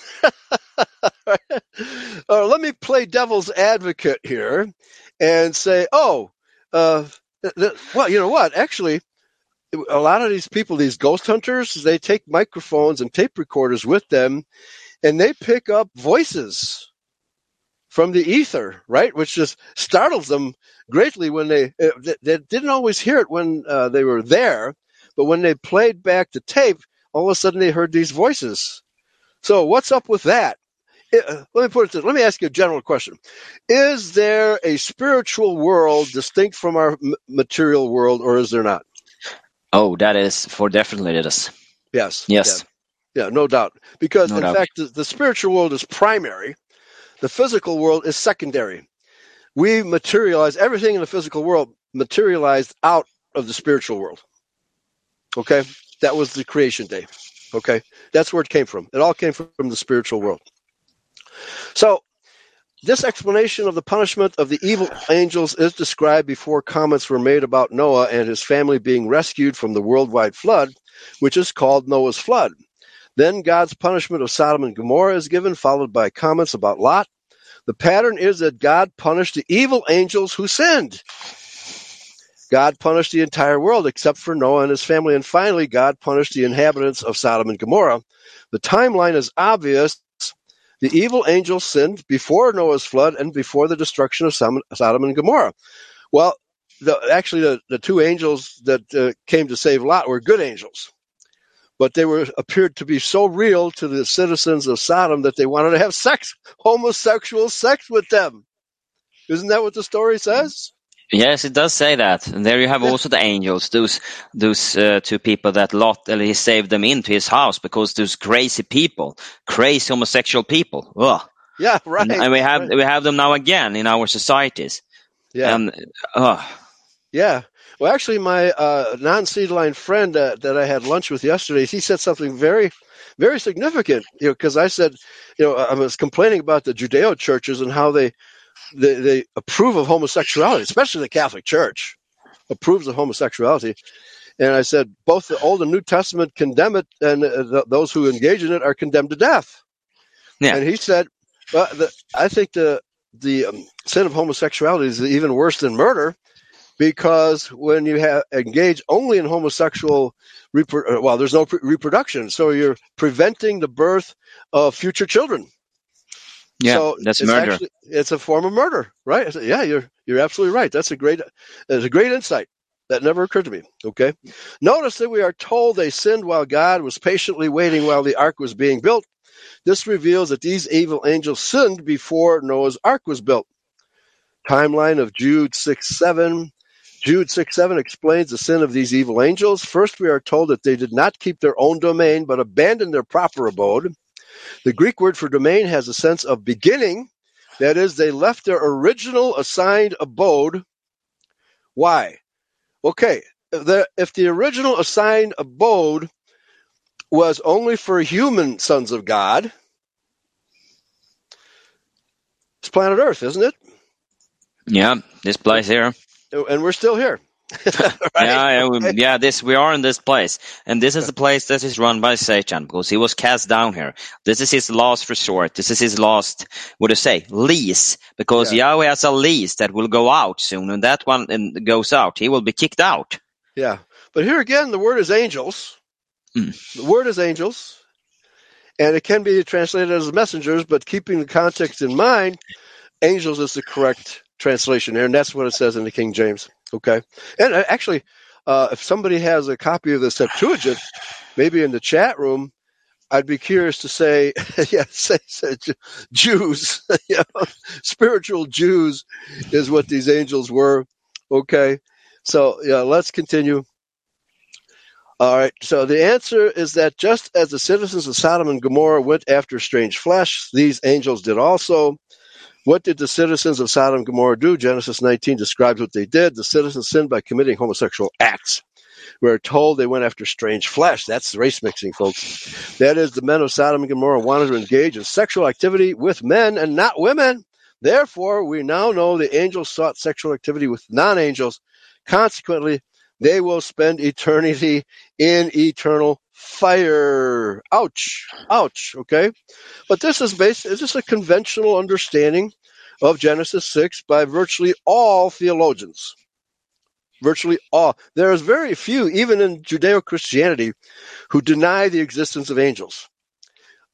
uh, let me play devil's advocate here and say, oh, uh, th- th- well, you know what? Actually, a lot of these people, these ghost hunters, they take microphones and tape recorders with them and they pick up voices from the ether, right? Which just startles them greatly when they, uh, they, they didn't always hear it when uh, they were there, but when they played back the tape, all of a sudden they heard these voices. So what's up with that? Uh, let me put it this. Let me ask you a general question: Is there a spiritual world distinct from our material world, or is there not? oh, that is for definitely it is. Yes. Yes. Yeah, yeah no doubt. Because No in doubt. fact, the, the spiritual world is primary. The physical world is secondary. We materialize everything in the physical world materialized out of the spiritual world. Okay, that was the creation day. Okay, that's where it came from. It all came from, from the spiritual world. So, this explanation of the punishment of the evil angels is described before comments were made about Noah and his family being rescued from the worldwide flood, which is called Noah's flood. Then God's punishment of Sodom and Gomorrah is given, followed by comments about Lot. The pattern is that God punished the evil angels who sinned. God punished the entire world except for Noah and his family. And finally, God punished the inhabitants of Sodom and Gomorrah. The timeline is obvious. The evil angels sinned before Noah's flood and before the destruction of Sodom and Gomorrah. Well, the, actually, the, the two angels that uh, came to save Lot were good angels, but they were appeared to be so real to the citizens of Sodom that they wanted to have sex, homosexual sex with them. Isn't that what the story says? Yes, it does say that. And there you have also the angels, those those uh, two people that Lot, uh, he saved them into his house because those crazy people, crazy homosexual people. Ugh. Yeah, right. And, and we have right. we have them now again in our societies. Yeah. And uh, Yeah. Well, actually, my uh, non-seed line friend uh, that I had lunch with yesterday, he said something very, very significant. You know, because I said, you know, I was complaining about the Judeo churches and how they, they they approve of homosexuality, especially the Catholic Church approves of homosexuality. And I said both the Old and New Testament condemn it, and uh, th- those who engage in it are condemned to death. Yeah. And he said, well, the, I think the the um, sin of homosexuality is even worse than murder because when you have engage only in homosexual repro- well there's no pre- reproduction so you're preventing the birth of future children yeah, so that's it's murder. actually- it's a form of murder right? Yeah you're you're absolutely right. That's a great that's a great insight. That never occurred to me okay? Notice that we are told they sinned while god was patiently waiting while the ark was being built. This reveals that these evil angels sinned before noah's ark was built. Timeline of jude 6 7 Jude 6 7 explains the sin of these evil angels. First, we are told that they did not keep their own domain, but abandoned their proper abode. The Greek word for domain has a sense of beginning. That is, they left their original assigned abode. Why? Okay, if the, if the original assigned abode was only for human sons of God, it's planet Earth, isn't it? Yeah, this place here. And we're still here. <laughs> Right? Yeah, yeah, we- yeah. This we are in this place, and this is the place that is run by Satan because he was cast down here. This is his last resort. This is his last, what do you say, lease? Because Yahweh has a lease that will go out soon, and that one and goes out, he will be kicked out. Yeah. But here again, the word is angels. Mm. The word is angels. And it can be translated as messengers, but keeping the context in mind, angels is the correct translation here. And that's what it says in the King James. Okay. And uh, actually, uh, if somebody has a copy of the Septuagint, maybe in the chat room, I'd be curious to say, <laughs> yeah, <laughs> say, say Jews, <laughs> you know, spiritual Jews is what these angels were. Okay, so yeah, let's continue. All right, so the answer is that just as the citizens of Sodom and Gomorrah went after strange flesh, these angels did also. What did the citizens of Sodom and Gomorrah do? Genesis 19 describes what they did. The citizens sinned by committing homosexual acts. We're told they went after strange flesh. That's race mixing, folks. That is, the men of Sodom and Gomorrah wanted to engage in sexual activity with men and not women. Therefore, we now know the angels sought sexual activity with non angels. Consequently, they will spend eternity in eternal fire. Ouch. Ouch. Okay. But this is based, is this a conventional understanding of Genesis 6 by virtually all theologians? Virtually all. There is very few, even in Judeo Christianity, who deny the existence of angels.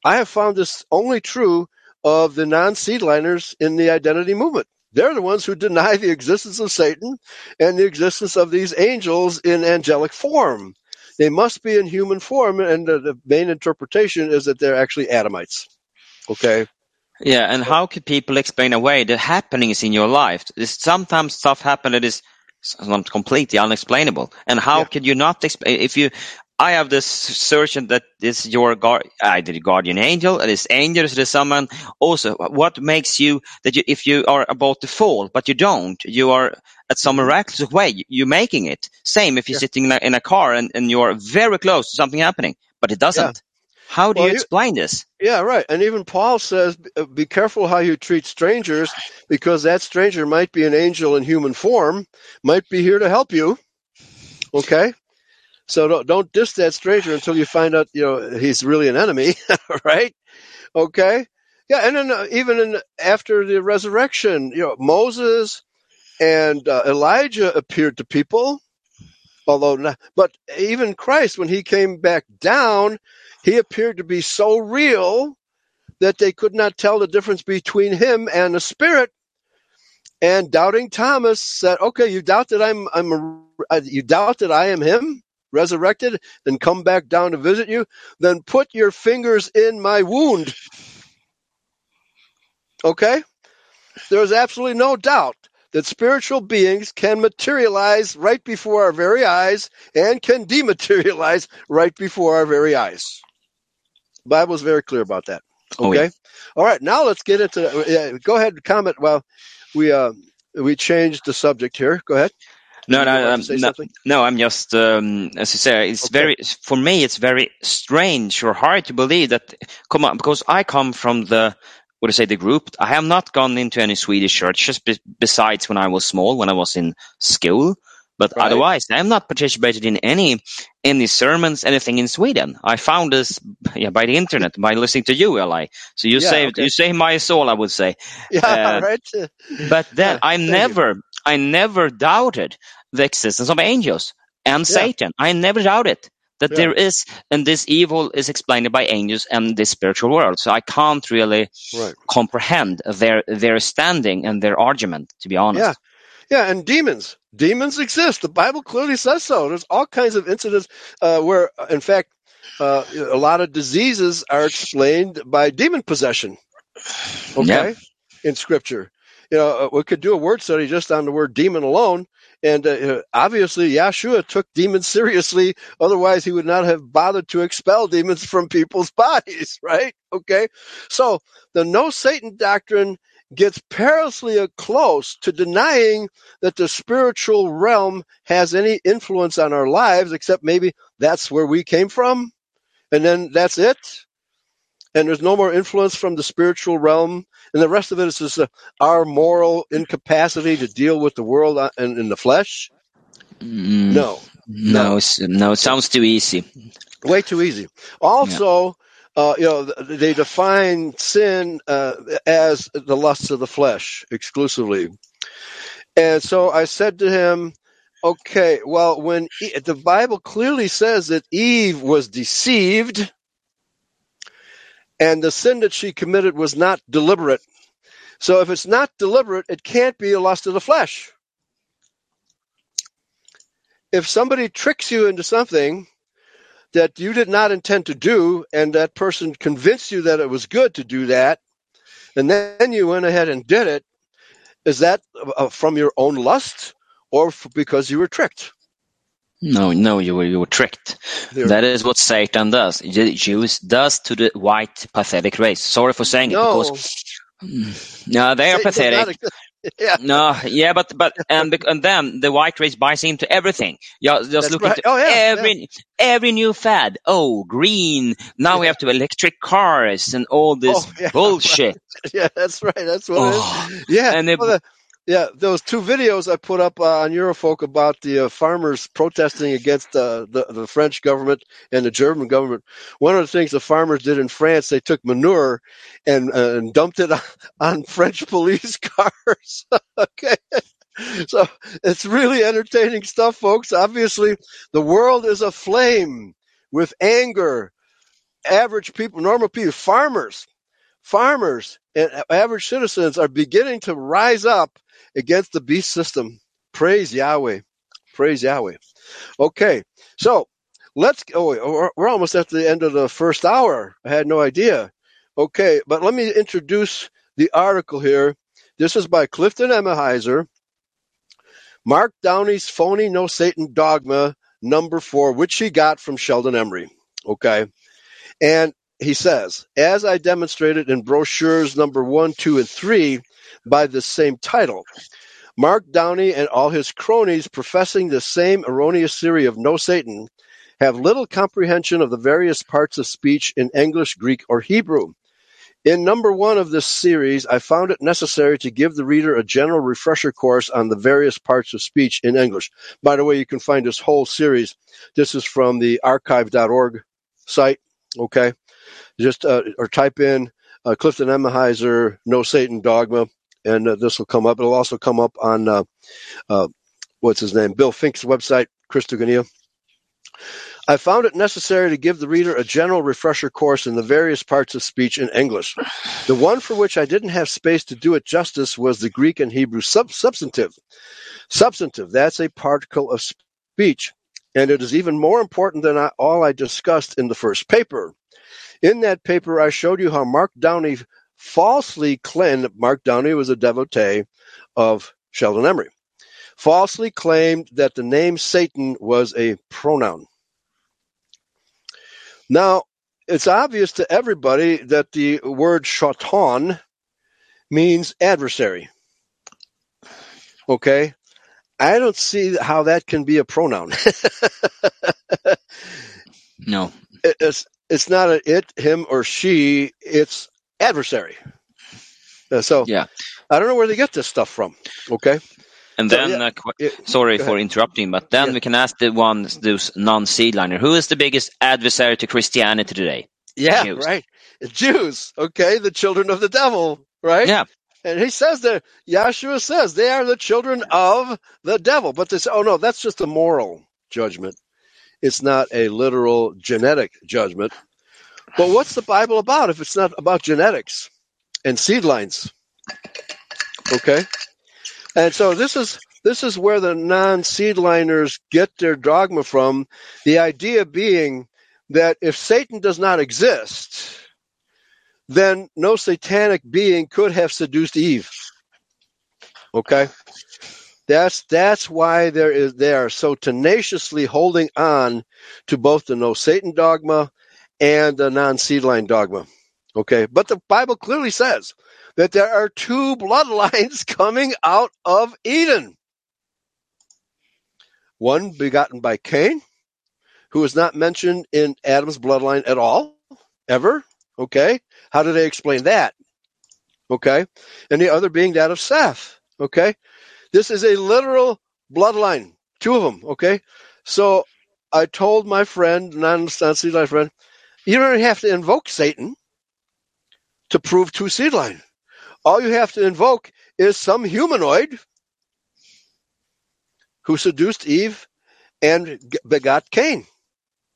I have found this only true of the non seedliners in the identity movement. They're the ones who deny the existence of Satan and the existence of these angels in angelic form. They must be in human form, and the, the main interpretation is that they're actually Adamites. Okay? Yeah, and how could people explain away the happenings in your life? There's sometimes stuff happen that is completely unexplainable. And how Yeah. could you not explain if you? I have this assertion that is your guard, either the guardian angel, or this angel, or this someone. Also, what makes you that you, if you are about to fall, but you don't, you are at some miraculous way, you're making it. Same if you're. Yeah. sitting in a, in a car and, and you're very close to something happening, but it doesn't. How do Well, you you- explain this? Yeah, right. And even Paul says, be careful how you treat strangers because that stranger might be an angel in human form, might be here to help you. Okay? So don't, don't diss that stranger until you find out, you know, he's really an enemy, <laughs> right? Okay? Yeah, and then uh, even in, after the resurrection, you know, Moses and uh, Elijah appeared to people, although not, but even Christ, when he came back down, he appeared to be so real that they could not tell the difference between him and the spirit. And doubting Thomas said, "Okay, you doubt that I'm, I'm, a, uh, you doubt that I am him, resurrected, and come back down to visit you. Then put your fingers in my wound." Okay, there is absolutely no doubt that spiritual beings can materialize right before our very eyes and can dematerialize right before our very eyes. The Bible is very clear about that. Oh, Okay. yeah. All right. Now let's get into. Yeah, go ahead and comment. Well, we uh, we changed the subject here. Go ahead. No, no, um, no, no, I'm just, um, as you say, it's Okay. very, for me, it's very strange or hard to believe that, come on, because I come from the, what do you say, the group. I have not gone into any Swedish churches be, besides when I was small, when I was in school. But Right. otherwise, I have not participated in any any sermons, anything in Sweden. I found this yeah, by the internet, by listening to you, Eli. So you Yeah, saved okay. you saved my soul, I would say. Yeah. <laughs> Uh, right. But then Yeah, I thank you. never, I never doubted the existence of angels and Yeah. Satan. I never doubted that Yeah. there is, and this evil is explained by angels and this spiritual world. So I can't really Right. comprehend their their standing and their argument, to be honest. Yeah. Yeah, and demons. Demons exist. The Bible clearly says so. There's all kinds of incidents uh, where, in fact, uh, a lot of diseases are explained by demon possession. Okay, in Scripture, you know, uh, we could do a word study just on the word demon alone, and uh, uh, obviously Yeshua took demons seriously. Otherwise, he would not have bothered to expel demons from people's <laughs> bodies. Right? Okay, so the no Satan doctrine gets perilously close to denying that the spiritual realm has any influence on our lives, except maybe that's where we came from, and then that's it. And there's no more influence from the spiritual realm, and the rest of it is just uh, our moral incapacity to deal with the world uh, in, in the flesh. Mm, No, no, no. no, it sounds too easy. way too easy. Also, uh, you know, they define sin uh, as the lusts of the flesh exclusively. And so I said to him, okay, well, when E- the Bible clearly says that Eve was deceived and the sin that she committed was not deliberate. So if it's not deliberate, it can't be a lust of the flesh. If somebody tricks you into something, that you did not intend to do, and that person convinced you that it was good to do that, and then you went ahead and did it, is that uh, from your own lust or because you were tricked? No, no, you were you were tricked. There- That is what Satan does. Jews does to the white pathetic race. Sorry for saying it because no, they are pathetic. <laughs> yeah, No, yeah, but but and and then the white race buys into everything. Yeah, just That's look right. into Oh, yeah, every every new fad. Oh, green. Now we have to electric cars and all this Oh, <laughs> yeah, bullshit. yeah, that's right. That's what Oh, it is. Oh, yeah, and it, well, the- yeah. Those two videos I put up uh, on Eurofolk about the uh, farmers protesting against uh, the the French government and the German government. One of the things the farmers did in France, they took manure and, uh, and dumped it on, <laughs> on French police <laughs> cars. <laughs> okay. So it's really entertaining stuff, folks. Obviously, the world is aflame with anger. Average people, normal people, farmers, farmers, and average citizens are beginning to rise up against the beast system. Praise Yahweh. Praise Yahweh. Okay, so let's oh, go. Oh, we're we're almost at the end of the first hour. I had no idea. Okay, but let me introduce the article here. This is by Clifton Emahiser. Mark Downey's phony no Satan dogma number four, which he got from Sheldon Emry. Okay. And he says, as I demonstrated in brochures number one, two, and three by the same title, Mark Downey and all his cronies professing the same erroneous theory of no Satan have little comprehension of the various parts of speech in English, Greek, or Hebrew. In number one of this series, I found it necessary to give the reader a general refresher course on the various parts of speech in English. By the way, you can find this whole series. This is from the archive.org site. Okay. Just, uh, or type in uh, Clifton Emahiser, No Satan Dogma, and uh, this will come up. It'll also come up on, uh, uh, what's his name? Bill Finck's website, Christogenea. I found it necessary to give the reader a general refresher course in the various parts of speech in English. The one for which I didn't have space to do it justice was the Greek and Hebrew sub- substantive. Substantive, that's a particle of speech, and it is even more important than I, all I discussed in the first paper. In that paper, I showed you how Mark Downey falsely claimed Mark Downey was a devotee of Sheldon Emry, falsely claimed that the name Satan was a pronoun. Now, it's obvious to everybody that the word shaitan means adversary. Okay? I don't see how that can be a pronoun. <laughs> no. It- it's, it's not a it, him, or she, it's adversary. Uh, so Yeah. I don't know where they get this stuff from. Okay? And So, then, yeah, uh, qu- it- sorry for interrupting, but then Yeah. we can ask the ones, those non-seedliner, who is the biggest adversary to Christianity today? Yeah, Jews. right. Jews, okay, the children of the devil, right? Yeah. And he says that Yahshua says they are the children of the devil. But they say, oh no, that's just a moral judgment. It's not a literal genetic judgment. But what's the Bible about if it's not about genetics and seed lines? Okay. And so this is this is where the non-seedliners get their dogma from. The idea being that if Satan does not exist, then no satanic being could have seduced Eve. Okay? That's that's why there is they are so tenaciously holding on to both the no Satan dogma and the non-seedline dogma. Okay? But the Bible clearly says that there are two bloodlines <laughs> coming out of Eden. One begotten by Cain, who is not mentioned in Adam's bloodline at all, ever. Okay? How do they explain that? Okay? And the other being that of Seth. Okay? This is a literal bloodline. Two of them. Okay? So I told my friend, non seed friend, you don't have to invoke Satan to prove two seed line. All you have to invoke is some humanoid who seduced Eve and begot Cain.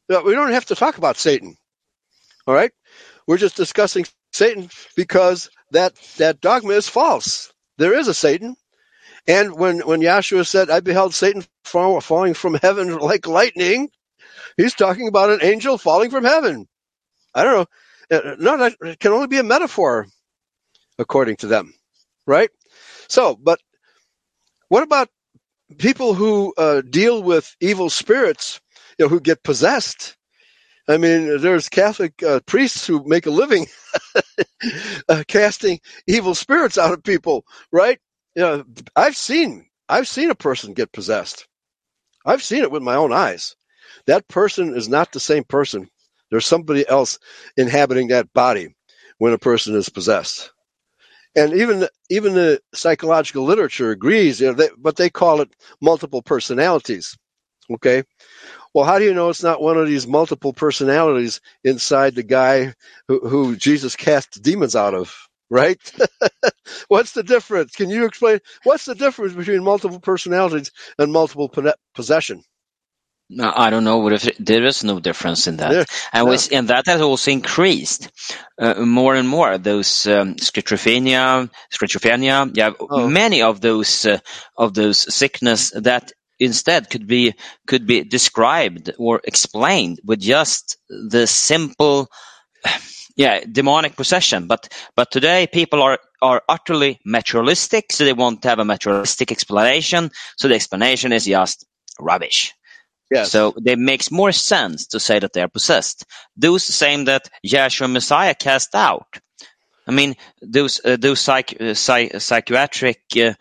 We don't have to talk about Satan. All right? We're just discussing Satan because that, that dogma is false. There is a Satan. And when, when Yahshua said, I beheld Satan fall, falling from heaven <laughs> like lightning, He's talking about an angel falling from heaven. I don't know. Uh, No, that can only be a metaphor, according to them, right? So, but what about people who uh, deal with evil spirits, you know, who get possessed? I mean, there's Catholic uh, priests who make a living <laughs> uh, casting evil spirits out of people, right? You know, I've seen I've seen a person get possessed. I've seen it with my own eyes. That person is not the same person. There's somebody else inhabiting that body when a person is possessed. And even even the psychological literature agrees, you know, they, but they call it multiple personalities. Okay, well, how do you know it's not one of these multiple personalities inside the guy who, who Jesus cast demons out of? Right? <laughs> What's the difference? Can you explain? What's the difference between multiple personalities and multiple possession? No, I don't know what if there is no difference in that, Yeah, and we, and that has also increased uh, more and more. Those um, schizophrenia, schizophrenia, yeah, Oh. many of those uh, of those sickness that instead could be could be described or explained with just the simple, yeah, demonic possession. But but today people are are utterly materialistic, so they want to have a materialistic explanation. So the explanation is just rubbish. yeah So it makes more sense to say that they are possessed. Those same that Yahshua Messiah cast out. I mean, those uh, those psych, uh, psych, psychiatric uh,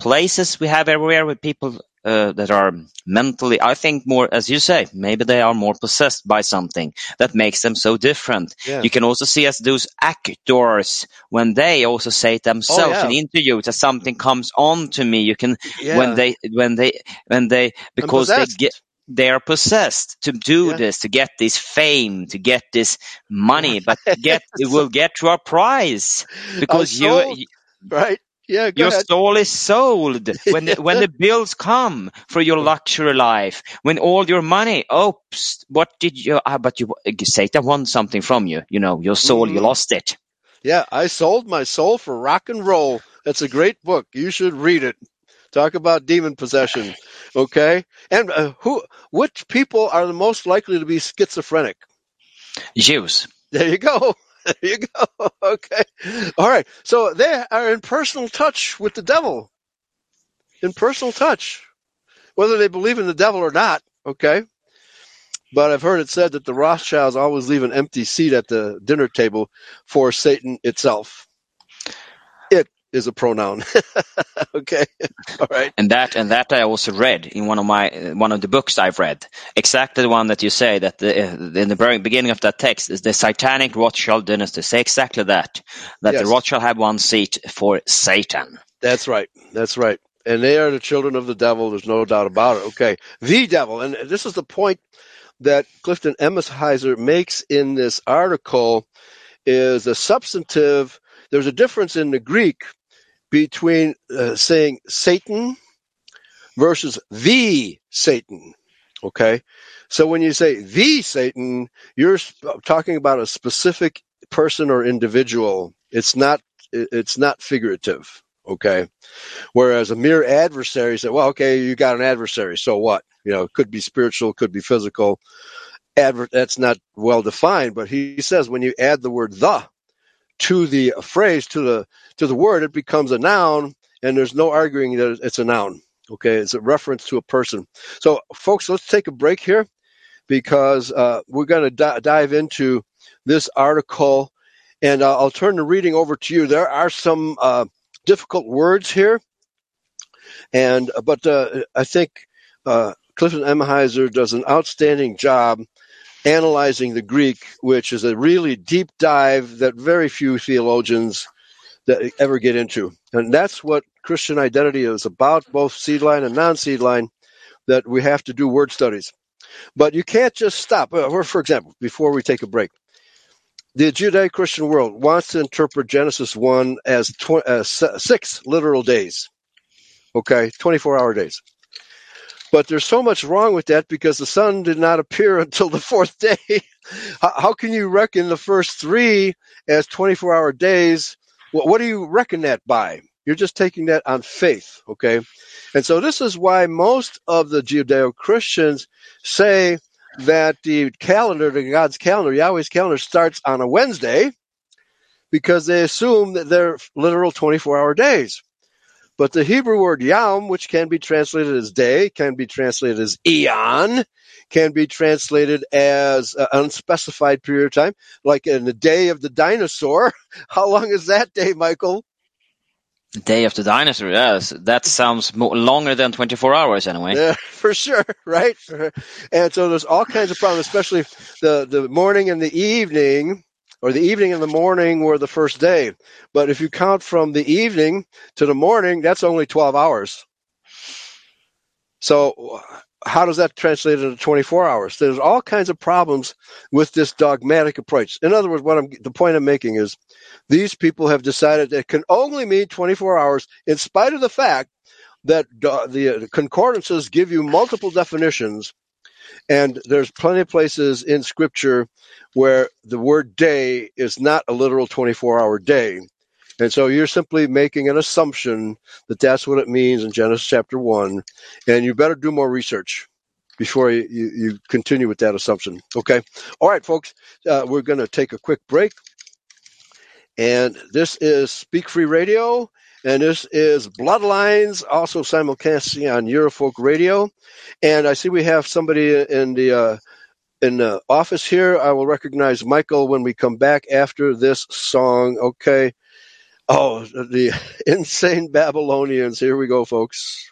places we have everywhere with people uh, that are mentally, I think more, as you say, maybe they are more possessed by something that makes them so different. Yeah. You can also see as those actors when they also say it themselves yeah. in interviews that something comes on to me. You can Yeah. when they when they when they because they get they are possessed to do Yeah. this, to get this fame, to get this money, <laughs> but get it will get to a price because you, you- right. Yeah. Your ahead. soul is sold <laughs> when the, when the bills come for your luxury life, when all your money. Oops, what did you? Ah, but you Satan wants something from you. You know, your soul, you Mhm. lost it. Yeah, I sold my soul for rock and roll. That's a great book. You should read it. Talk about demon possession. Okay, and uh, who, which people are the most likely to be schizophrenic? Jews. There you go. <laughs> There you go. <laughs> Okay. All right. So they are in personal touch with the devil. In personal touch, whether they believe in the devil or not. Okay. But I've heard it said that the Rothschilds always leave an empty seat at the dinner table for Satan itself. Is a pronoun. <laughs> okay. <laughs> All right. And that and that I also read in one of my one of the books I've read. Exactly the one that you say that the, uh, in the very beginning of that text is the Satanic Rothschild dynasty. Say exactly that. That Yes. the Rothschild have one seat for Satan. That's right. That's right. And they are the children of the devil. There's no doubt about it. Okay. The devil. And this is the point that Clifton Emahiser makes in this article is a substantive. There's a difference in the Greek between uh, saying Satan versus the Satan. Okay. So when you say the Satan, you're talking about a specific person or individual. It's not, it's not figurative. Okay. Whereas a mere adversary said, well, okay, you got an adversary. So what? You know, could be spiritual, could be physical. Adver- that's not well defined, but he says when you add the word the to the phrase, to the, to the word, it becomes a noun and there's no arguing that it's a noun. Okay. It's a reference to a person. So folks, let's take a break here because, uh, we're going to di- dive into this article and uh, I'll turn the reading over to you. There are some, uh, difficult words here, and but uh, I think uh, Clifton Emahiser does an outstanding job analyzing the Greek, which is a really deep dive that very few theologians that ever get into, and that's what Christian identity is about, both seed line and non-seed line. That we have to do word studies, but you can't just stop. Uh, or for example, before we take a break, the Judeo-Christian world wants to interpret Genesis one as tw- uh, six literal days. Okay, 24-hour days. But there's so much wrong with that because the sun did not appear <laughs> until the fourth day. how, can you reckon the first three as 24-hour days? What, what do you reckon that by? You're just taking that on faith, okay? And so this is why most of the Judeo Christians say that the calendar, the God's calendar, Yahweh's calendar starts on a Wednesday because they assume that they're literal 24 hour days. But the Hebrew word yom, which can be translated as day, can be translated as eon, can be translated as an unspecified period of time, like in the day of the dinosaur. <laughs> How long is that day, Michael? Day of the dinosaur. Yes, that <laughs> sounds more, longer than 24 hours anyway. Yeah, <laughs> for sure, right? And so there's all kinds of problems, especially the, the morning and the evening, or the evening and the morning were the first day. But if you count from the evening to the morning, that's only 12 hours. So how does that translate into 24 hours? There's all kinds of problems with this dogmatic approach. In other words, what I'm, the point I'm making is these people have decided that it can only mean 24 hours in spite of the fact that the concordances give you multiple definitions and there's plenty of places in scripture where the word day is not a literal 24 hour day. And so you're simply making an assumption that that's what it means in Genesis chapter 1. And you better do more research before you, you, continue with that assumption. Okay. All right, folks, uh, we're going to take a quick break. And this is Speak Free Radio. And this is Bloodlines, also simulcasting on Eurofolk Radio. And I see we have somebody in the uh, in the office here. I will recognize Michael when we come back after this song. Okay. Oh, the <laughs> insane Babylonians. Here we go, folks.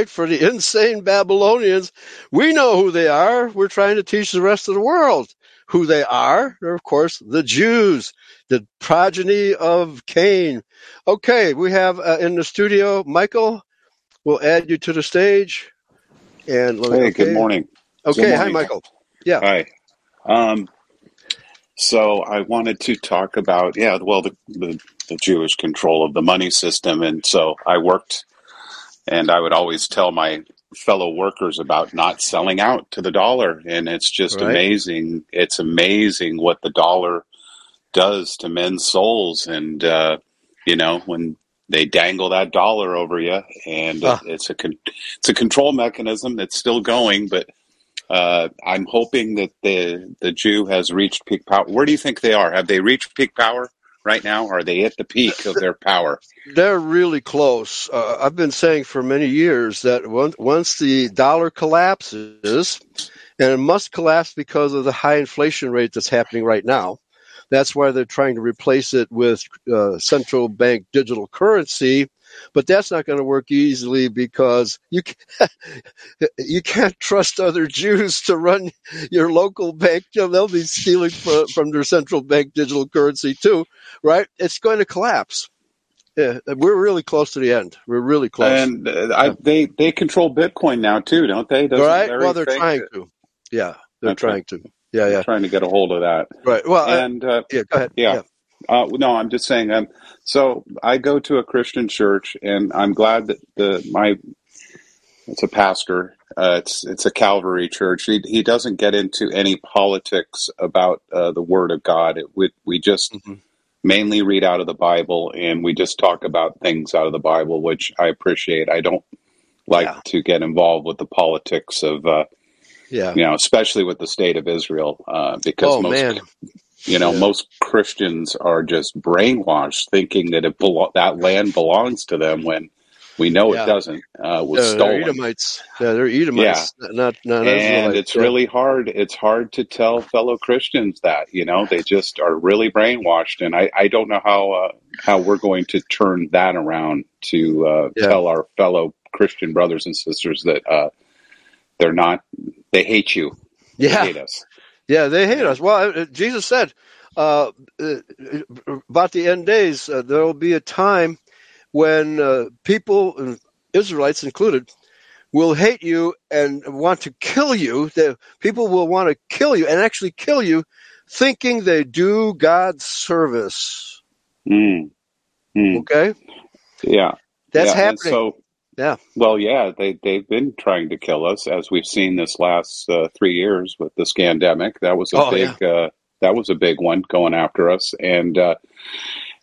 Right? For the insane Babylonians, we know who they are. We're trying to teach the rest of the world who they are. They're, of course, the Jews, the progeny of Cain. Okay, we have uh, in the studio Michael. We'll add you to the stage. And let me- Hey, okay. good morning. Okay, Good hi. Michael. Yeah. Hi. Um, so I wanted to talk about, yeah, well, the, the, the Jewish control of the money system. And so I worked, and I would always tell my fellow workers about not selling out to the dollar. And it's just Right. amazing. It's amazing what the dollar does to men's souls. And, uh, you know, when they dangle that dollar over you, and it, it's a con- it's a control mechanism that's still going, but uh, I'm hoping that the the Jew has reached peak power. Where do you think they are? Have they reached peak power right now? Are they at the peak of their power? <laughs> They're really close. Uh, I've been saying for many years that once, once the dollar collapses, and it must collapse because of the high inflation rate that's happening right now. That's why they're trying to replace it with uh, central bank digital currency, but that's not going to work easily because you ca- <laughs> you can't trust other Jews to run your local bank. You know, they'll be stealing from, from their central bank digital currency too, right? It's going to collapse. Yeah, we're really close to the end. We're really close. And uh, I, they they control Bitcoin now too, don't they? Doesn't right? Larry Well, they're trying to. Yeah, they're Okay. trying to. Yeah, they're yeah. trying to get a hold of that. Right. Well, And uh, yeah. Go ahead. yeah. Uh, no, I'm just saying. Um, so I go to a Christian church, and I'm glad that the my it's a pastor. Uh, it's it's a Calvary church. He he doesn't get into any politics about uh, the Word of God. It, we we just Mhm. mainly read out of the Bible, and we just talk about things out of the Bible, which I appreciate. I don't like Yeah. to get involved with the politics of uh, Yeah. you know, especially with the state of Israel, uh, because Oh most man. You know, Yeah. most Christians are just brainwashed, thinking that it belo- that land belongs to them when we know Yeah. it doesn't. Uh, was they're stolen, Edomites. Yeah, they're Edomites. Yeah. Not not and it's Yeah. really hard. It's hard to tell fellow Christians that you know they just are really brainwashed, and I, I don't know how uh, how we're going to turn that around to uh, tell our fellow Christian brothers and sisters that uh, they're not. They hate you. They Yeah. hate us. Yeah, they hate us. Well, uh, Jesus said uh, uh, about the end days, uh, there will be a time when uh, people, uh, Israelites included, will hate you and want to kill you. The people will want to kill you and actually kill you, thinking they do God's service. Mm. Mm. Okay, Yeah. that's yeah, happening. So, Yeah. Well, yeah, they they've been trying to kill us as we've seen this last uh, three years with this pandemic. That was a Oh, big uh, that was a big one going after us, and uh,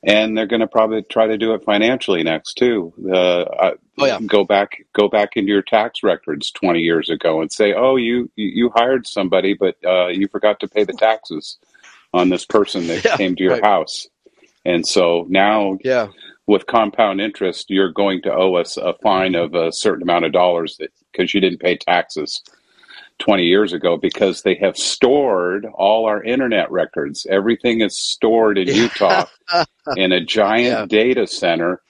and they're going to probably try to do it financially next too. Uh, Oh, yeah. Go back go back into your tax records twenty years ago and say, oh, you you you hired somebody, but uh, you forgot to pay the taxes on this person that <laughs> Yeah, came to your right. house. And so now yeah, with compound interest, you're going to owe us a fine of a certain amount of dollars because you didn't pay taxes 20 years ago because they have stored all our internet records. Everything is stored in Yeah. Utah <laughs> in a giant Yeah. data center.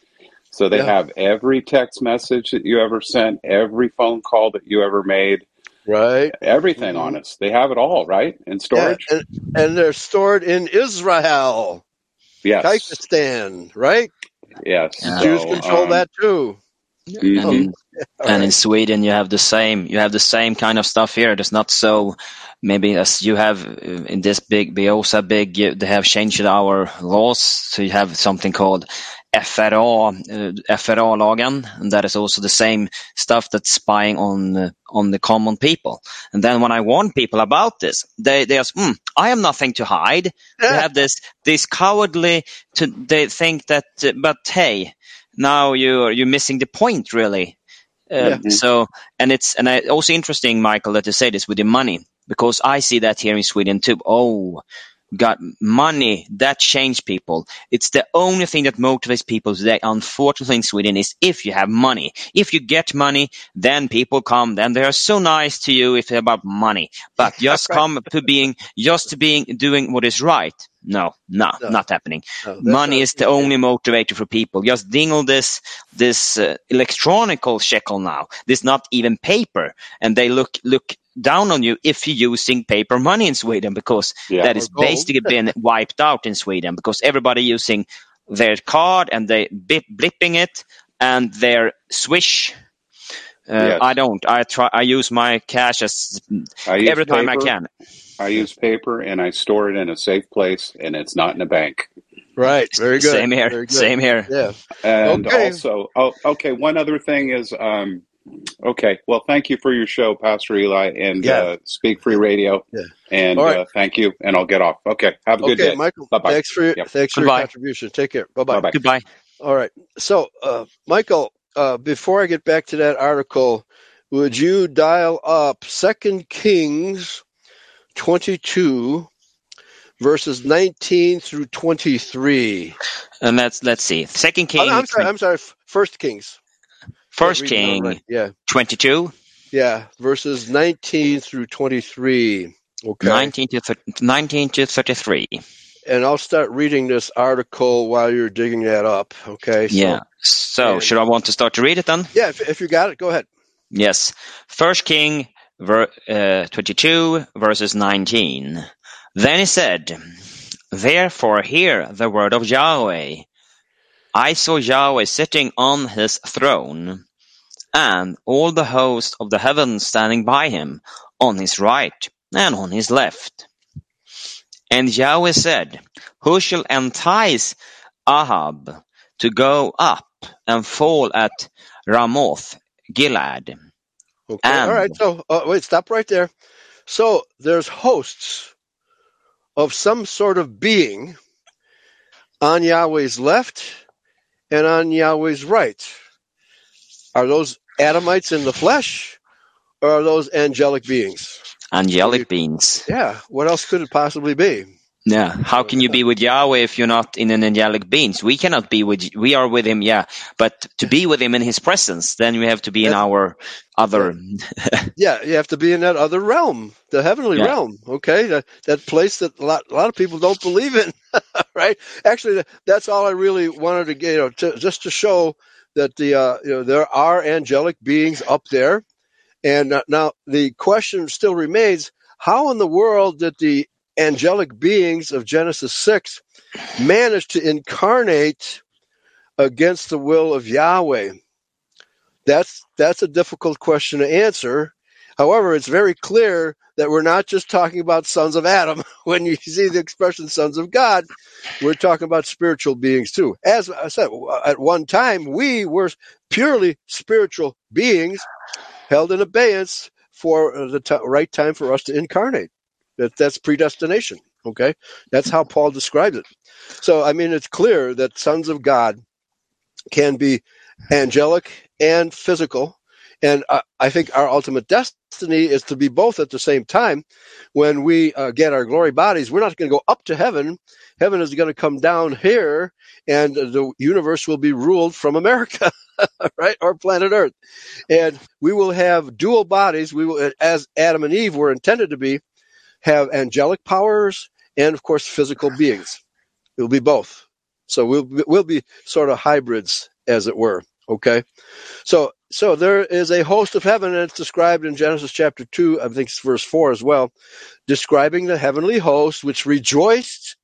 So they Yeah. have every text message that you ever sent, every phone call that you ever made, right. everything Mhm. on us. They have it all, right? In storage? and, and they're stored in Israel, yes. Kyrgyzstan, right? Yes. Yeah. Jews control um, that too. mhm. And in, and in. Sweden, you have the same. You have the same kind of stuff here. It's not so maybe as you have uh, in this big BIOSA big. you- They have changed our laws, so you have something called FRA, uh, FRA-lagen, and that is also the same stuff that's spying on uh, on the common people. And then when I warn people about this, they they ask, mm, "I have nothing to hide." They have this this cowardly. To, they think that, uh, but hey, now you're you're missing the point really. Um, Yeah. So and it's and I, also interesting, Michael, that you say this with the money because I see that here in Sweden too. Oh, got money that change people. It's the only thing that motivates people today, unfortunately, in Sweden is if you have money. If you get money, then people come, then they are so nice to you if they're about money. But <laughs> just come to being, just to being, doing what is right. No, no, No. not happening. No, Money is the only motivator for people. Just dingle this this uh, electronical shekel now. This not even paper, and they look look down on you if you're using paper money in Sweden because Yeah. that Or gold. basically been wiped out in Sweden because everybody using their card and they bip, blipping it and their swish. Uh, Yes. I don't. I try. I use my cash as I use every time I can. I use paper and I store it in a safe place, and it's not in a bank. Right. <laughs> Very good. Same here. Good. Same here. Yeah. And Okay. also, oh, okay. One other thing is, um, okay. Well, thank you for your show, Pastor Eli, and Yeah. uh, Speak Free Radio. Yeah. And All right. uh, thank you. And I'll get off. Okay. Have a good Okay, day. Michael. Bye-bye. Thanks for your, Yep. thanks for your contribution. Take care. Bye bye. Bye-bye. Goodbye. All right. So, uh, Michael, uh, before I get back to that article, would you dial up Second Kings 22, verses 19 through 23? And let's let's see. Second Oh, King, no, I'm sorry. I'm sorry. First Kings. First Yeah, read it down King, right. Yeah. twenty-two. Yeah. Verses 19 through 23. Okay. 19 to, 19 to 33. And I'll start reading this article while you're digging that up. Okay. So, yeah. So, should I want to start to read it then? Yeah. If, if you got it, go ahead. Yes. First King ver- uh, 22, verses 19. Then he said, Therefore hear the word of Yahweh. I saw Yahweh sitting on his throne, and all the host of the heavens standing by him, on his right and on his left. And Yahweh said, Who shall entice Ahab to go up and fall at Ramoth Gilead? Okay. And- All right. So, uh, wait, stop right there. So, there's hosts of some sort of being on Yahweh's left and on Yahweh's right. Are those Adamites in the flesh or are those angelic beings? Angelic beings. Yeah. What else could it possibly be? Yeah. How can you be with Yahweh if you're not in an angelic beings? We cannot be with, we are with him, yeah. But to be with him in his presence, then we have to be in our other, <laughs> Yeah, you have to be in that other realm, the heavenly Yeah. realm. Okay, that that place that a lot, a lot of people don't believe in, <laughs> right? Actually, that's all I really wanted to get, you know, to, just to show that the uh, you know there are angelic beings up there, and uh, now the question still remains: How in the world did the angelic beings of Genesis six manage to incarnate against the will of Yahweh? That's that's a difficult question to answer. However, it's very clear that we're not just talking about sons of Adam. <laughs> When you see the expression sons of God, we're talking about spiritual beings too. As I said, uh, at one time, we were purely spiritual beings held in abeyance for uh, the t- right time for us to incarnate. That, that's predestination. Okay. That's how Paul describes it. So, I mean, it's clear that sons of God can be angelic and physical. And uh, I think our ultimate destiny is to be both at the same time. When we uh, get our glory bodies, we're not going to go up to heaven. Heaven is going to come down here, and the universe will be ruled from America, <laughs> right, or planet Earth. And we will have dual bodies. We will, as Adam and Eve were intended to be, have angelic powers and, of course, physical beings. It will be both. So we'll we'll be sort of hybrids, as it were. Okay. So so there is a host of heaven, and it's described in Genesis chapter two, I think it's verse four as well, describing the heavenly host which rejoiced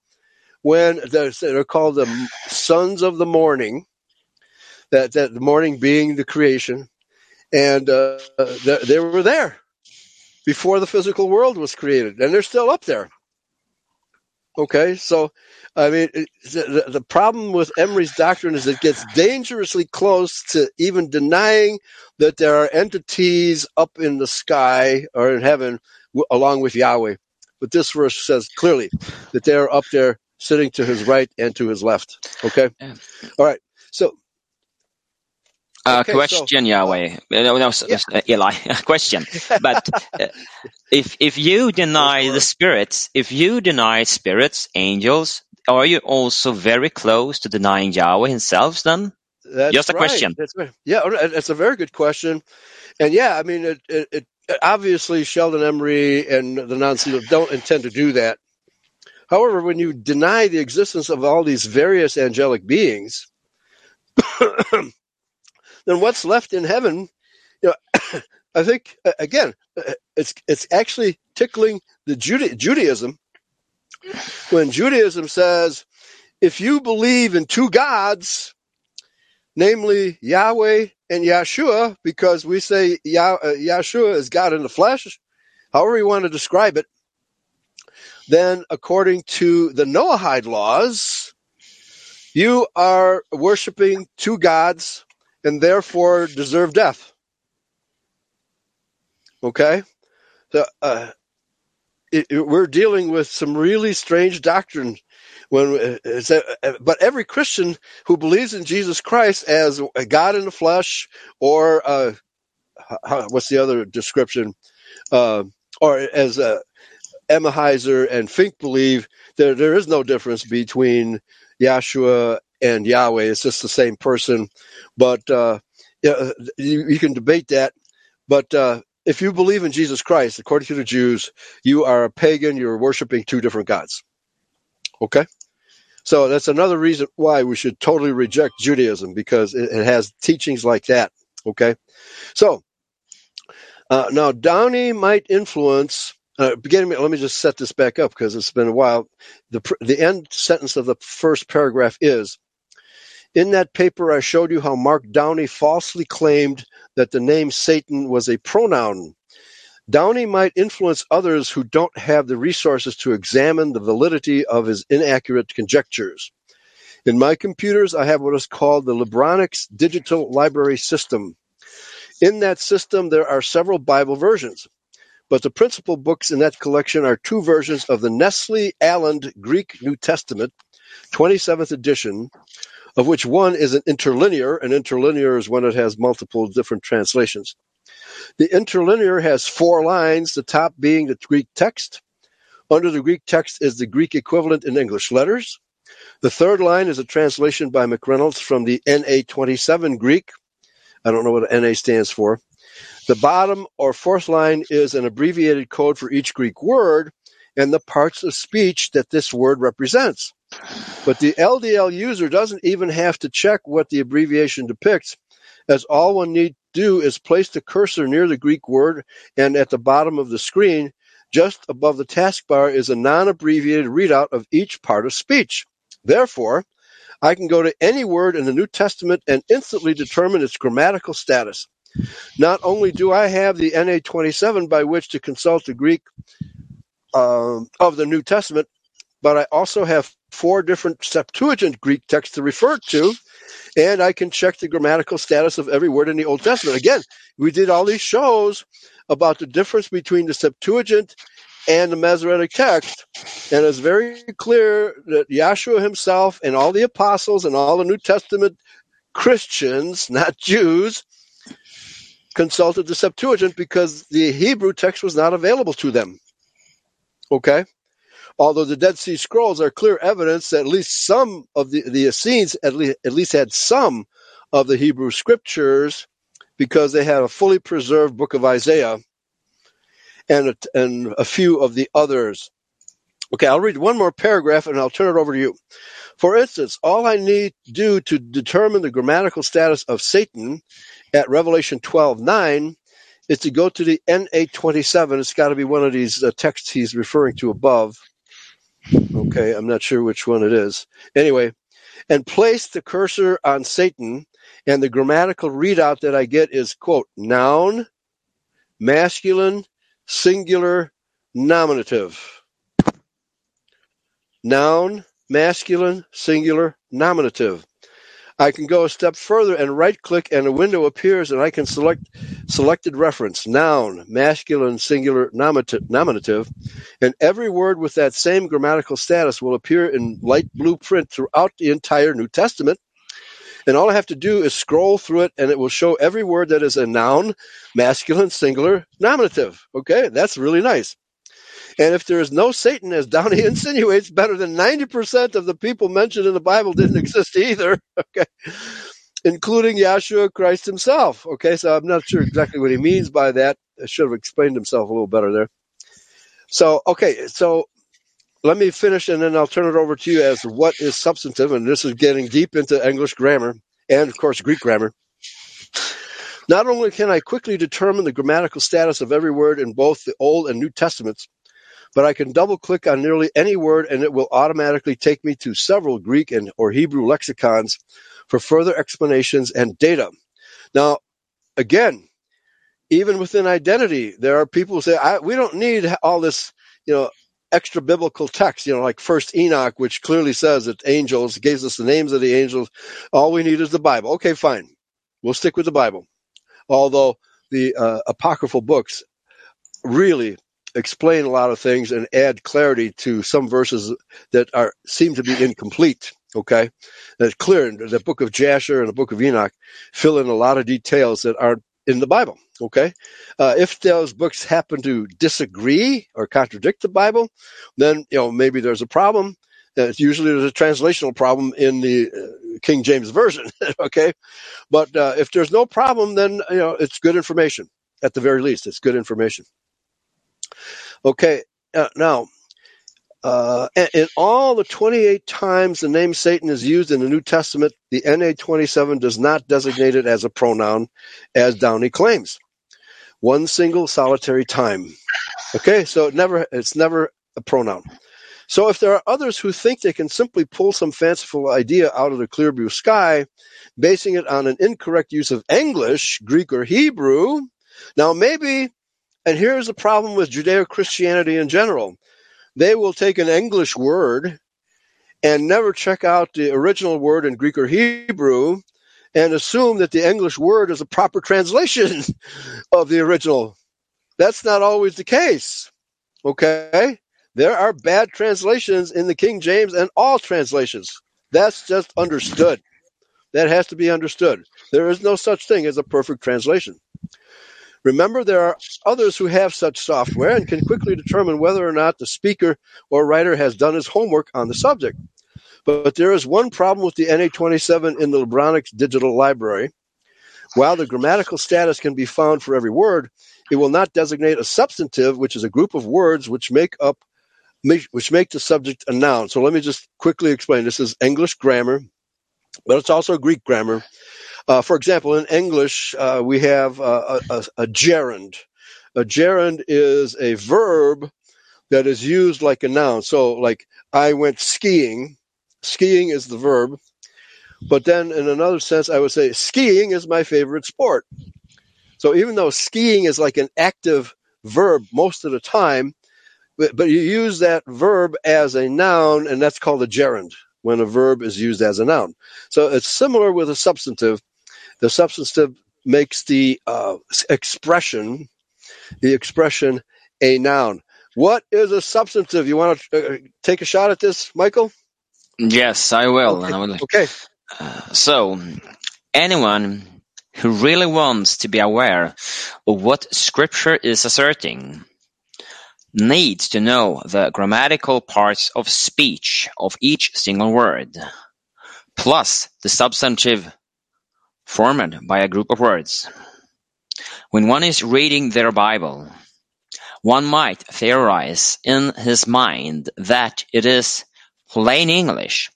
when the, they're called the sons of the morning. That that the morning being the creation, and uh, they, they were there before the physical world was created, and they're still up there. Okay, so I mean, the, the problem with Emry's doctrine is it gets dangerously close to even denying that there are entities up in the sky or in heaven w- along with Yahweh. But this verse says clearly that they are up there sitting to his right and to his left. Okay? All right. So Uh, Okay, so question, Yahweh. Uh, No, no, yeah, uh, Eli. <laughs> question. But uh, if if you deny the spirits, if you deny spirits, angels, are you also very close to denying Yahweh Himself? Then, That's just a right. question. That's. Yeah, oh, that- that's a very good question. And yeah, I mean, it, it, it obviously Sheldon Emry and the non-Sealed don't intend to do that. However, when you deny the existence of all these various angelic beings, then what's left in heaven? You know, <coughs> I think uh, again, uh, it's it's actually tickling the Juda- Judaism when Judaism says if you believe in two gods, namely Yahweh and Yahshua, because we say Yah- uh, Yahshua is God in the flesh, however you want to describe it, then according to the Noahide laws, you are worshiping two gods and therefore deserve death. Okay? So, uh, it, it- we're dealing with some really strange doctrine when uh, uh, uh, but every christian who believes in jesus christ as a god in the flesh or what's the other description uh, or as Emahiser and Finck believe there, there is no difference between yahshua and yahweh it's just the same person but uh, you, you can debate that but uh, if you believe in jesus christ according to the jews you are a pagan you're worshiping two different gods okay so that's another reason why we should totally reject Judaism because it, it has teachings like that. Okay. So uh, now Downey might influence. Uh, beginning, let me just set this back up because it's been a while. The the end sentence of the first paragraph is in that paper I showed you how Mark Downey falsely claimed that the name Satan was a pronoun. Downey might influence others who don't have the resources to examine the validity of his inaccurate conjectures. In my computers, I have what is called the Libronix Digital Library System. In that system, there are several Bible versions, but the principal books in that collection are two versions of the Nestle Aland Greek New Testament, 27th edition, of which one is an interlinear. An interlinear is when it has multiple different translations. The interlinear has four lines, the top being the Greek text. Under the Greek text is the Greek equivalent in English letters. The third line is a translation by McReynolds from the NA27 Greek. I don't know what NA stands for. The bottom or fourth line is an abbreviated code for each Greek word and the parts of speech that this word represents. But the LDL user doesn't even have to check what the abbreviation depicts, as all one need do is place the cursor near the Greek word and at the bottom of the screen, just above the taskbar, is a non abbreviated readout of each part of speech. Therefore, I can go to any word in the New Testament and instantly determine its grammatical status. Not only do I have the NA27 by which to consult the Greek um, of the New Testament, but I also have four different Septuagint Greek texts to refer to, and I can check the grammatical status of every word in the Old Testament. Again, we did all these shows about the difference between the Septuagint and the Masoretic text, and it's very clear that Yahshua himself and all the apostles and all the New Testament Christians, <laughs> not Jews, consulted the Septuagint because the Hebrew text was not available to them. Okay? Although the Dead Sea Scrolls are clear evidence that at least some of the, the Essenes at least, at least had some of the Hebrew scriptures because they had a fully preserved book of Isaiah and a, and a few of the others. Okay, I'll read one more paragraph and I'll turn it over to you. For instance, all I need do to determine the grammatical status of Satan at Revelation 12:9 is to go to the NA27. It's got to be one of these uh, texts he's referring to above. Okay, I'm not sure which one it is. Anyway, and place the cursor on Satan, and the grammatical readout that I get is quote noun, masculine, singular, nominative. Noun, masculine, singular, nominative. I can go a step further and right click and a window appears and I can select selected reference, noun, masculine, singular, nominative, nominative, and every word with that same grammatical status will appear in light blue print throughout the entire New Testament. And all I have to do is scroll through it and it will show every word that is a noun, masculine, singular, nominative. Okay, that's really nice. And if there is no Satan, as Downey <laughs> insinuates, better than 90% of the people mentioned in the Bible didn't <laughs> exist either. <laughs> Okay. Including Yahshua Christ himself. Okay, so I'm not sure exactly what he means by that. I should have explained himself a little better there. So, okay, so let me finish and then I'll turn it over to you as to what is substantive. And this is getting deep into English grammar and, of course, Greek grammar. Not only can I quickly determine the grammatical status of every word in both the Old and New Testaments, but I can double click on nearly any word and it will automatically take me to several Greek and or Hebrew lexicons for further explanations and data. Now, again, even within identity, there are people who say, we don't need all this, you know, extra biblical text, you know, like First Enoch, which clearly says that angels gives us the names of the angels. All we need is the Bible. Okay, fine. We'll stick with the Bible. Although the uh, apocryphal books really explain a lot of things and add clarity to some verses that are seem to be incomplete. Okay, that's clear. The book of Jasher and the book of Enoch fill in a lot of details that aren't in the Bible. Okay, uh, if those books happen to disagree or contradict the Bible, then you know maybe there's a problem. Uh, usually there's a translational problem in the uh, King James version. <laughs> okay, but uh, if there's no problem, then you know it's good information. At the very least, it's good information. Okay, uh, now, uh, in all the 28 times the name Satan is used in the New Testament, the NA 27 does not designate it as a pronoun, as Downey claims. One single solitary time. Okay, so it never it's never a pronoun. So if there are others who think they can simply pull some fanciful idea out of the clear blue sky, basing it on an incorrect use of English, Greek, or Hebrew, now maybe and here's the problem with Judeo Christianity in general they will take an English word and never check out the original word in Greek or Hebrew and assume that the English word is a proper translation <laughs> of the original. That's not always the case. Okay? There are bad translations in the King James and all translations. That's just understood. That has to be understood. There is no such thing as a perfect translation. Remember, there are others who have such software and can quickly determine whether or not the speaker or writer has done his homework on the subject. But there is one problem with the NA27 in the Libronix digital library. While the grammatical status can be found for every word, it will not designate a substantive, which is a group of words which make up which make the subject a noun. So let me just quickly explain. This is English grammar, but it's also Greek grammar. Uh, for example, in English, uh, we have uh, a, a, a, gerund. A gerund is a verb that is used like a noun. So, like, I went skiing. Skiing is the verb. But then, in another sense, I would say skiing is my favorite sport. So, even though skiing is like an active verb most of the time, but, but you use that verb as a noun, and that's called a gerund when a verb is used as a noun. So it's similar with a substantive. The substantive makes the uh, expression, the expression, a noun. What is a substantive? You want to uh, take a shot at this, Michael? Yes, I will. Okay. I will. okay. Uh, so, anyone who really wants to be aware of what Scripture is asserting needs to know the grammatical parts of speech of each single word, plus the substantive formed by a group of words. When one is reading their Bible, one might theorize in his mind that it is plain English,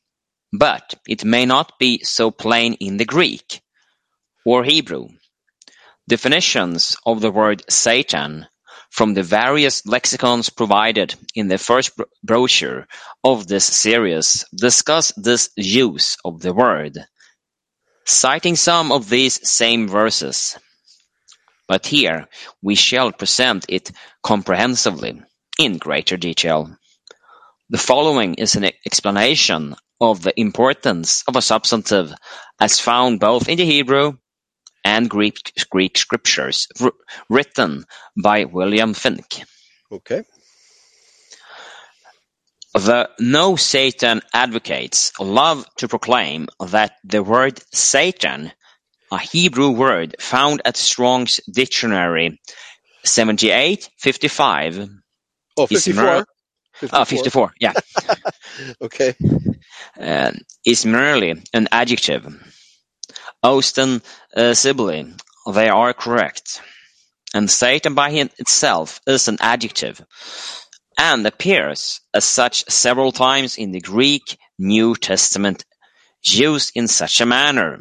but it may not be so plain in the Greek or Hebrew. Definitions of the word Satan from the various lexicons provided in the first brochure of this series discuss this use of the word citing some of these same verses. But here we shall present it comprehensively, in greater detail. The following is an explanation of the importance of a substantive as found both in the Hebrew and Greek, Greek scriptures, written by William Finck. Okay. The No Satan advocates love to proclaim that the word Satan, a Hebrew word found at Strong's Dictionary 7855, Oh, Is 54. mer- 54. uh, 54, yeah, <laughs> Okay. uh, is merely an adjective. Austin uh, Sibley, they are correct. And Satan by itself is an adjective and appears as such several times in the Greek New Testament used in such a manner.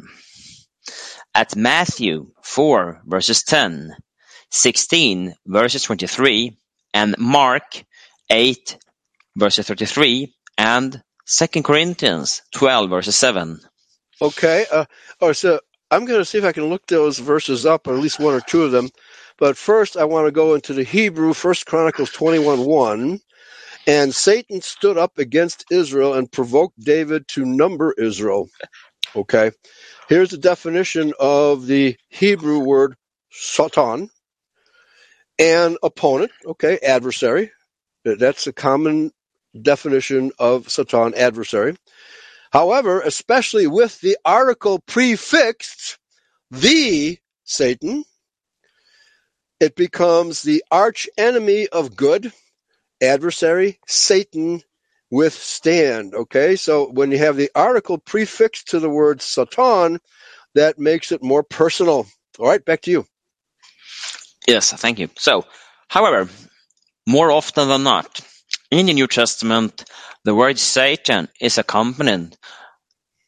At Matthew 4 verses 10, 16 verses 23, and Mark 8 verses 33, and 2 Corinthians 12 verses 7. Okay. Uh, all right, so I'm going to see if I can look those verses up, or at least one or two of them. But first, I want to go into the Hebrew, First Chronicles 21 1. And Satan stood up against Israel and provoked David to number Israel. Okay. Here's the definition of the Hebrew word Satan. An opponent. Okay. Adversary. That's a common definition of Satan, adversary. However, especially with the article prefixed the Satan, it becomes the arch enemy of good, adversary, Satan, withstand. Okay, so when you have the article prefixed to the word Satan, that makes it more personal. All right, back to you. Yes, thank you. So, however, more often than not, in the New Testament, the word Satan is accompanied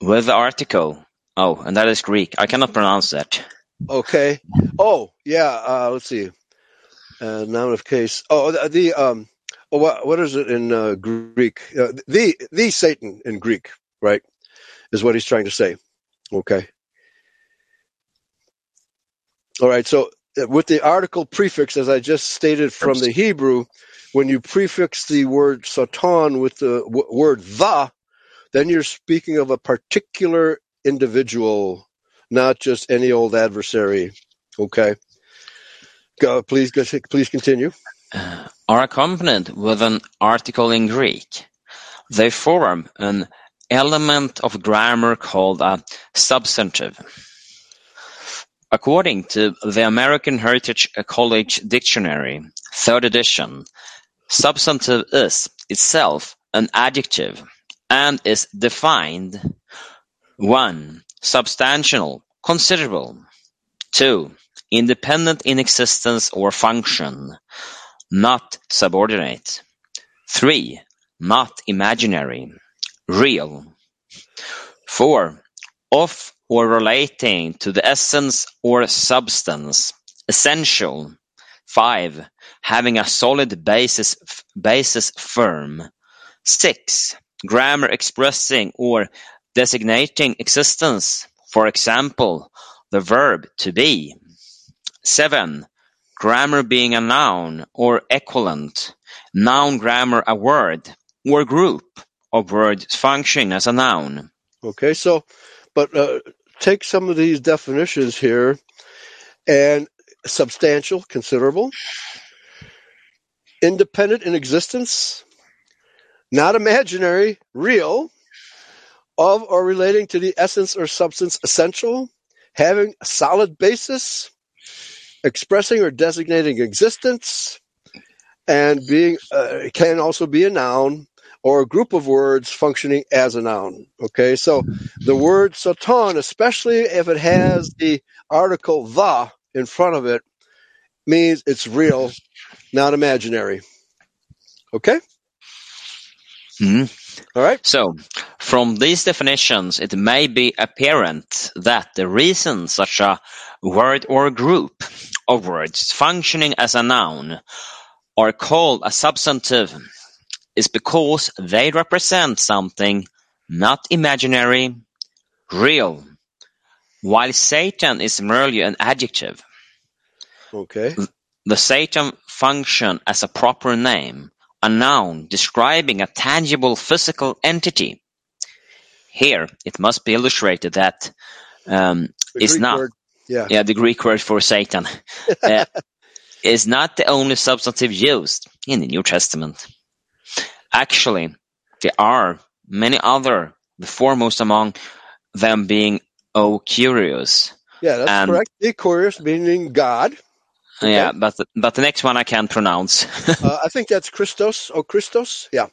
with the article. Oh, and that is Greek. I cannot pronounce that. Okay. Oh, yeah. Uh, let's see. Uh, noun of case. Oh, the, the um. Oh, what, what is it in uh, Greek? Uh, the the Satan in Greek, right? Is what he's trying to say. Okay. All right. So uh, with the article prefix, as I just stated from the Hebrew, when you prefix the word Satan with the w- word the, then you're speaking of a particular individual, not just any old adversary. Okay. Go, please, go, please continue. Uh, are accompanied with an article in Greek. They form an element of grammar called a substantive. According to the American Heritage College Dictionary, third edition, substantive is itself an adjective and is defined 1. Substantial, considerable. 2. Independent in existence or function, not subordinate. 3. Not imaginary, real. 4. Of or relating to the essence or substance, essential. 5. Having a solid basis, basis firm. 6. Grammar expressing or designating existence, for example, the verb to be. 7. Grammar being a noun or equivalent, noun grammar a word or group of words functioning as a noun. Okay. So, but uh, take some of these definitions here and substantial, considerable, independent in existence, not imaginary, real, of or relating to the essence or substance essential, having a solid basis, expressing or designating existence, and being uh, can also be a noun or a group of words functioning as a noun. Okay, so the word Satan, especially if it has the article the in front of it, means it's real, not imaginary. Okay, Hmm. All right. So, from these definitions, it may be apparent that the reason such a word or group of words functioning as a noun are called a substantive is because they represent something not imaginary, real, while Satan is merely an adjective. Okay. The Satan function as a proper name, a noun describing a tangible physical entity. Here, it must be illustrated that um, it's Greek not word, yeah. yeah, the Greek word for Satan, <laughs> uh, is not the only substantive used in the New Testament. Actually, there are many other, the foremost among them being O Kyrios. Yeah, that's And- correct. The Kyrios meaning God. Okay. Yeah, but the, but the next one I can't pronounce. <laughs> Uh, I think that's Christos. or Christos. Yeah.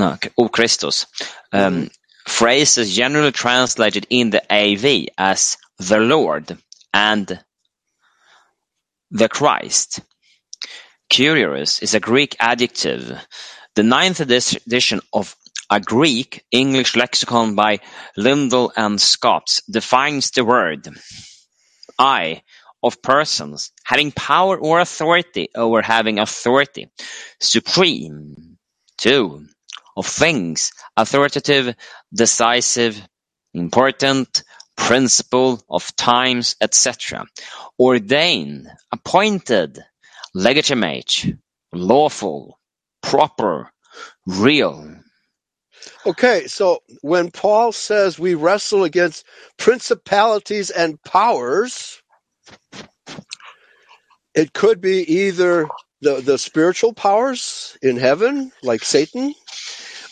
okay. O Christos. Um, Phrase is generally translated in the AV as the Lord and the Christ. Kyrios is a Greek adjective. The ninth edition of a Greek English lexicon by Liddell and Scott defines the word I of persons having power or authority over having authority, supreme, two, of things, authoritative, decisive, important, principle of times, etc. Ordained, appointed, legitimate, lawful, proper, real. Okay, so when Paul says we wrestle against principalities and powers, it could be either the, the spiritual powers in heaven, like Satan.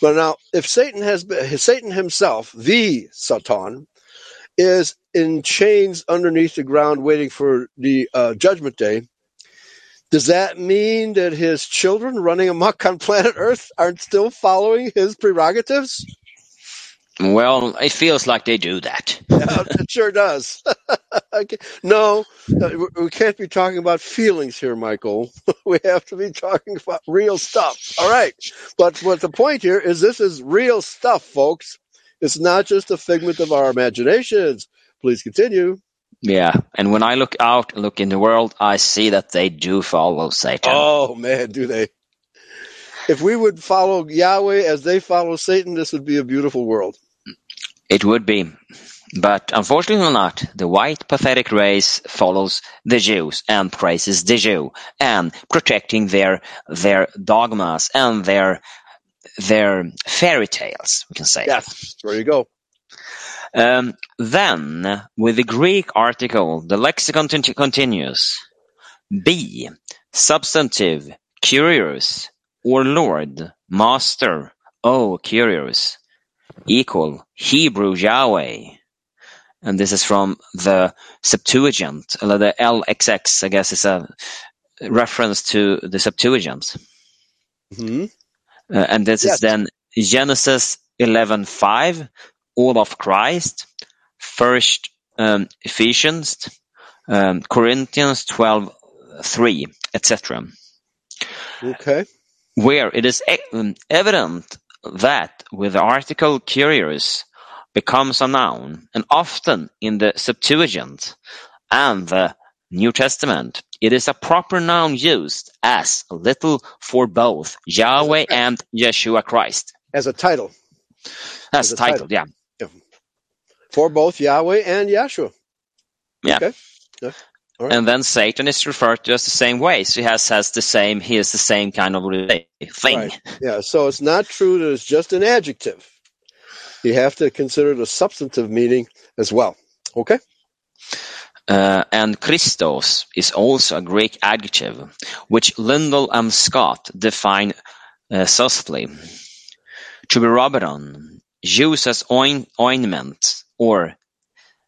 But now, if Satan has been, Satan himself, the Satan, is in chains underneath the ground waiting for the uh, judgment day, does that mean that his children running amok on planet Earth aren't still following his prerogatives? Well, it feels like they do that. Yeah, it sure does. <laughs> No, uh, we- we can't be talking about feelings here, Michael. <laughs> we have to be talking about real stuff. All right. But what the point here is this is real stuff, folks. It's not just a figment of our imaginations. Please continue. Yeah, and when I look out and look in the world, I see that they do follow Satan. Oh, man, do they? If we would follow Yahweh as they follow Satan, this would be a beautiful world. It would be. But unfortunately not. The white pathetic race follows the Jews and praises the Jew and protecting their their dogmas and their their fairy tales, we can say. Yes, there you go. Um, then, with the Greek article, the lexicon conti- continues. B. Substantive, kyrios, or Lord, Master, oh, kyrios, equal, Hebrew Yahweh. And this is from the Septuagint, the LXX, I guess is a reference to the Septuagint. hmm Uh, and this Yes. is then Genesis 11:5, all of Christ, First um, Ephesians, um, Corinthians 12:3, etc. Okay. Where it is e- um, evident that with the article kyrios becomes a noun, and often in the Septuagint and the New Testament, it is a proper noun used as a little for both Yahweh and Yeshua Christ. As a title That's As a title, yeah. for both Yahweh and Yahshua. Yeah. Okay. Yeah. Right. And then Satan is referred to as the same way. So he has, has the same, he is the same kind of thing. Right. Yeah, so it's not true that it's just an adjective. You have to consider the substantive meaning as well. Okay? Uh, and Christos is also a Greek adjective, which Liddell and Scott define uh, thusly. To be rubbed on, used as oin- ointment or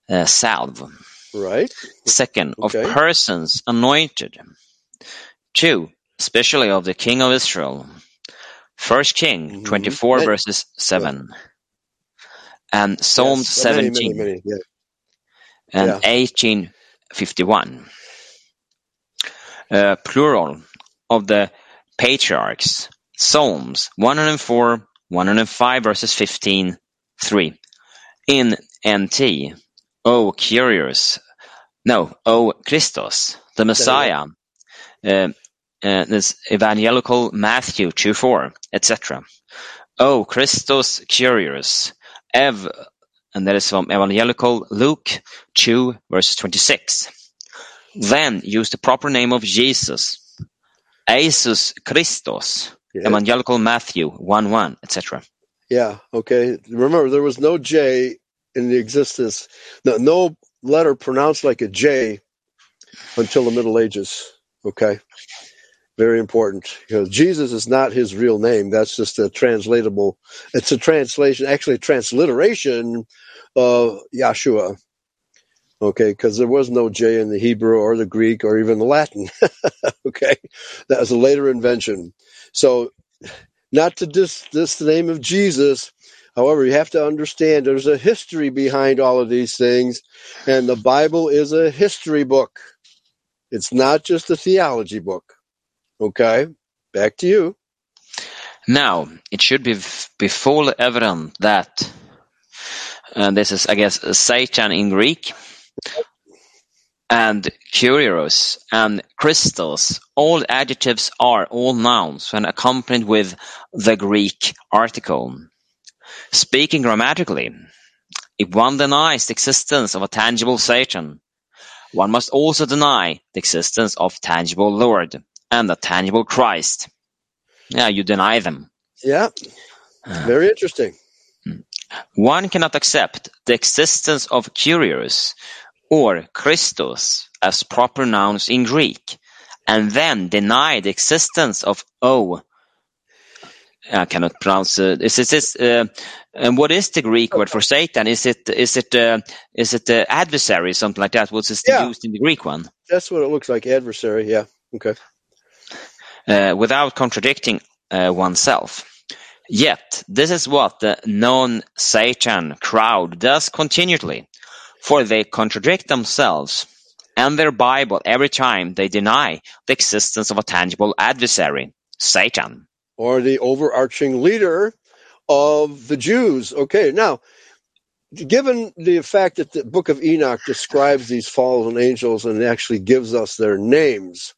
uh, salve. Right. Second, Okay. of persons anointed. Two, especially of the king of Israel. First King Mhm. 24 Many- verses 7. And Psalm Yes, many, 17 Many, many, yeah. and Yeah. 1851. Uh, plural of the patriarchs. Psalms 104, 105 verses 15, 3. In NT, O kyrios, no, O Christos, the Messiah, uh, uh, this evangelical Matthew 2, 4, etc. O Christos kyrios, Ev, and that is from evangelical Luke 2, verse 26. Then use the proper name of Jesus, Jesus Christos, Yeah. evangelical Matthew 1, 1, etc. Yeah, okay. Remember, there was no J in the existence, no, no letter pronounced like a J until the Middle Ages. Okay? Very important because Jesus is not his real name. That's just a translatable. It's a translation, actually a transliteration of Yahshua. Okay, because there was no J in the Hebrew or the Greek or even the Latin. <laughs> okay, that was a later invention. So, not to dis, dis the name of Jesus. However, you have to understand there's a history behind all of these things, and the Bible is a history book. It's not just a theology book. Okay, back to you. Now, it should be, be fully evident that uh, this is, I guess, Satan in Greek, and kyrios and christos, all adjectives are all nouns when accompanied with the Greek article. Speaking grammatically, if one denies the existence of a tangible Satan, one must also deny the existence of tangible Lord and a tangible Christ. Yeah, you deny them. Yeah, ah. very interesting. Hmm. One cannot accept the existence of Kyrios or Christos as proper nouns in Greek, and then deny the existence of O. I cannot pronounce it. Is this, uh, and what is the Greek word for Satan? Is it is it uh, is it uh, adversary, something like that? What's is Yeah. used in the Greek one? That's what it looks like. Adversary. Yeah. Okay. uh, without contradicting uh, oneself. Yet, this is what the non-Satan crowd does continually, for they contradict themselves and their Bible every time they deny the existence of a tangible adversary, Satan. Or the overarching leader of the Jews. Okay. Now, given the fact that the Book of Enoch describes these fallen angels and actually gives us their names,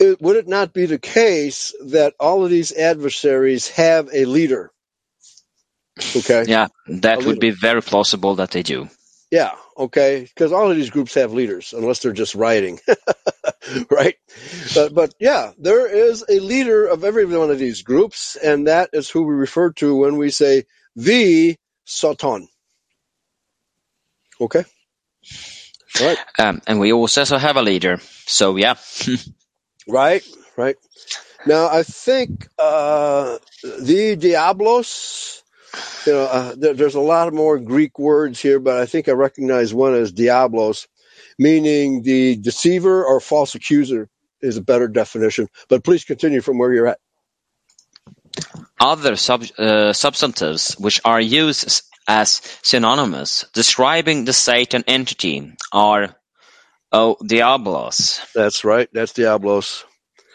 it, would it not be the case that all of these adversaries have a leader? Okay. Yeah, that would be very plausible that they do. Yeah, okay, because all of these groups have leaders, unless they're just rioting, <laughs> <laughs> right? But, but yeah, there is a leader of every one of these groups, and that is who we refer to when we say the Satan. Okay, all right, Um, and we also have a leader. So yeah, <laughs> right, right. Now I think uh, the Diablos. You know, uh, there, there's a lot of more Greek words here, but I think I recognize one as Diablos, meaning the deceiver or false accuser is a better definition. But please continue from where you're at. other sub, uh, substantives which are used as- synonymous describing the Satan entity are O Diablos. That's right. That's Diablos.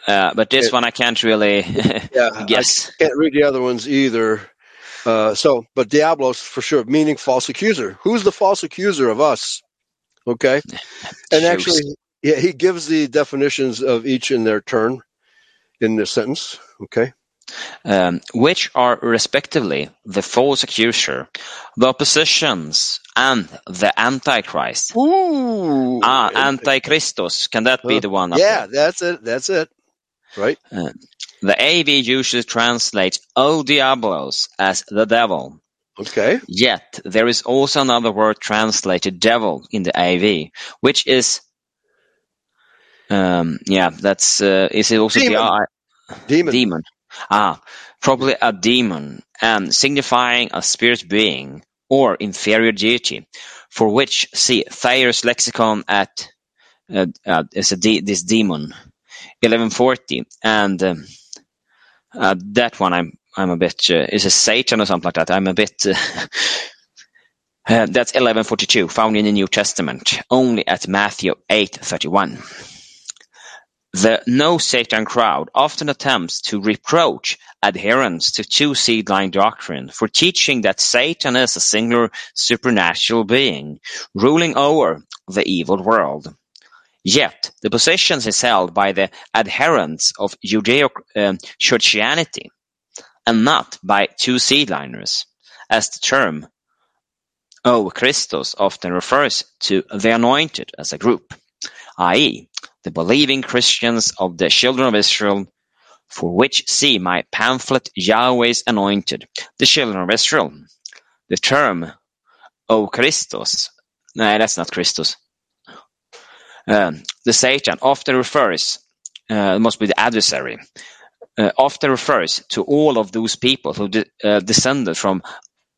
Uh, but this It- one I can't really <laughs> Yeah, guess. I can't read the other ones either. Uh, so, but Diablos for sure, meaning false accuser. Who's the false accuser of us? Okay, <laughs> and actually, yeah, he gives the definitions of each in their turn in the sentence. Okay. um, which are respectively the false accuser, the oppositions, and the Antichrist. Ooh. Ah, Antichristos. Can that be Huh. the one? Yeah, that's it. That's it. Right. there? The AV usually translates O Diablos as the devil. Okay. Yet there is also another word translated devil in the AV, which is um, yeah, that's uh, is it also Demon. the Demon. demon? Ah, probably a demon, and signifying a spirit being or inferior deity, for which see Thayer's lexicon at uh, uh, is a de- this demon, eleven forty, and um, uh, that one I'm I'm a bit uh, is a Satan or something like that. I'm a bit. Uh, <laughs> uh, that's 1142, found in the New Testament, only at Matthew 8:31. The no Satan crowd often attempts to reproach adherents to two seed line doctrine for teaching that Satan is a singular supernatural being ruling over the evil world. Yet the position is held by the adherents of Judeo-Christianity and not by two seedliners, as the term O Christos often refers to the anointed as a group, i.e., the believing Christians of the children of Israel, for which see my pamphlet Yahweh's anointed, the children of Israel. The term O Christos, no, that's not Christos. Um, the Satan often refers uh, must be the adversary, often refers to all of those people who de- uh, descended from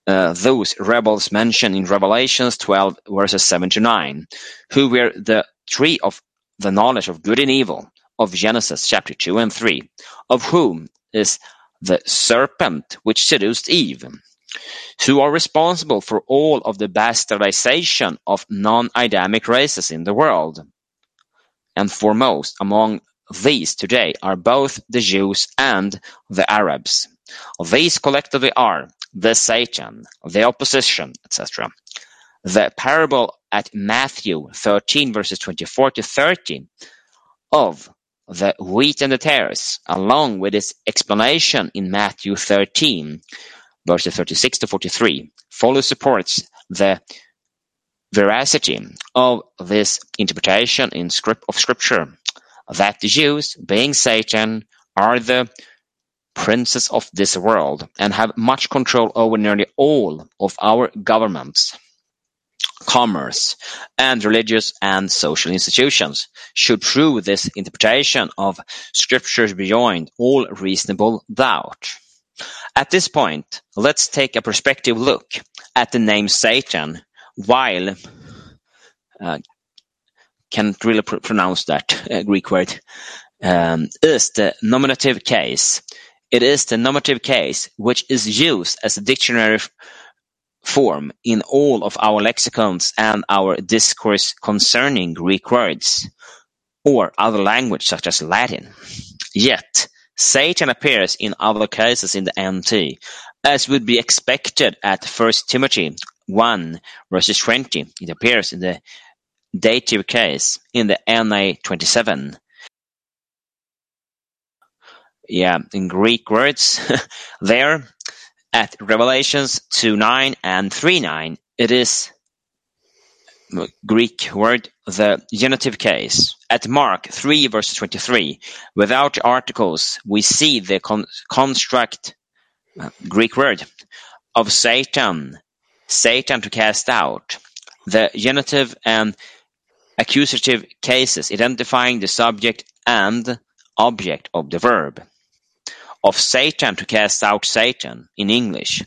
uh, those rebels mentioned in Revelations 12 verses 7 to 9, who were the tree of the knowledge of good and evil of Genesis chapter 2 and 3, of whom is the serpent which seduced Eve, who are responsible for all of the bastardization of non-Adamic races in the world. And foremost among these today are both the Jews and the Arabs. These collectively are the Satan, the opposition, etc. The parable at Matthew 13 verses 24 to 30 of the wheat and the tares, along with its explanation in Matthew 13 verses 36 to 43, fully supports the veracity of this interpretation in script of scripture that the Jews, being Satan, are the princes of this world and have much control over nearly all of our governments, commerce, and religious and social institutions should prove this interpretation of scriptures beyond all reasonable doubt. At this point, let's take a perspective look at the name Satan while uh, can't really pr- pronounce that uh, Greek word um, is the nominative case. It is the nominative case which is used as a dictionary f- form in all of our lexicons and our discourse concerning Greek words or other language such as Latin. Yet, Satan appears in other cases in the NT, as would be expected at First Timothy 1 verses 20. It appears in the dative case in the NA twenty-seven. Yeah, in Greek words <laughs> there at Revelations two nine and three nine, it is Greek word the genitive case. At Mark three verse twenty three, without articles, we see the con- construct uh, Greek word of Satan, Satan to cast out. The genitive and accusative cases identifying the subject and object of the verb. Of Satan to cast out Satan in English.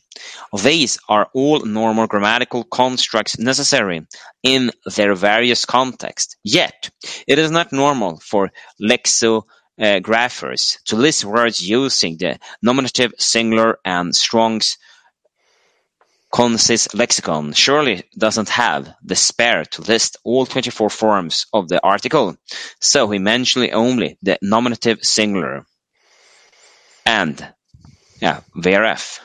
These are all normal grammatical constructs necessary in their various contexts. Yet, it is not normal for lexicographers to list words using the nominative singular and Strong's Concise lexicon surely doesn't have the spare to list all twenty-four forms of the article, so he mentioned only the nominative singular and yeah, VRF.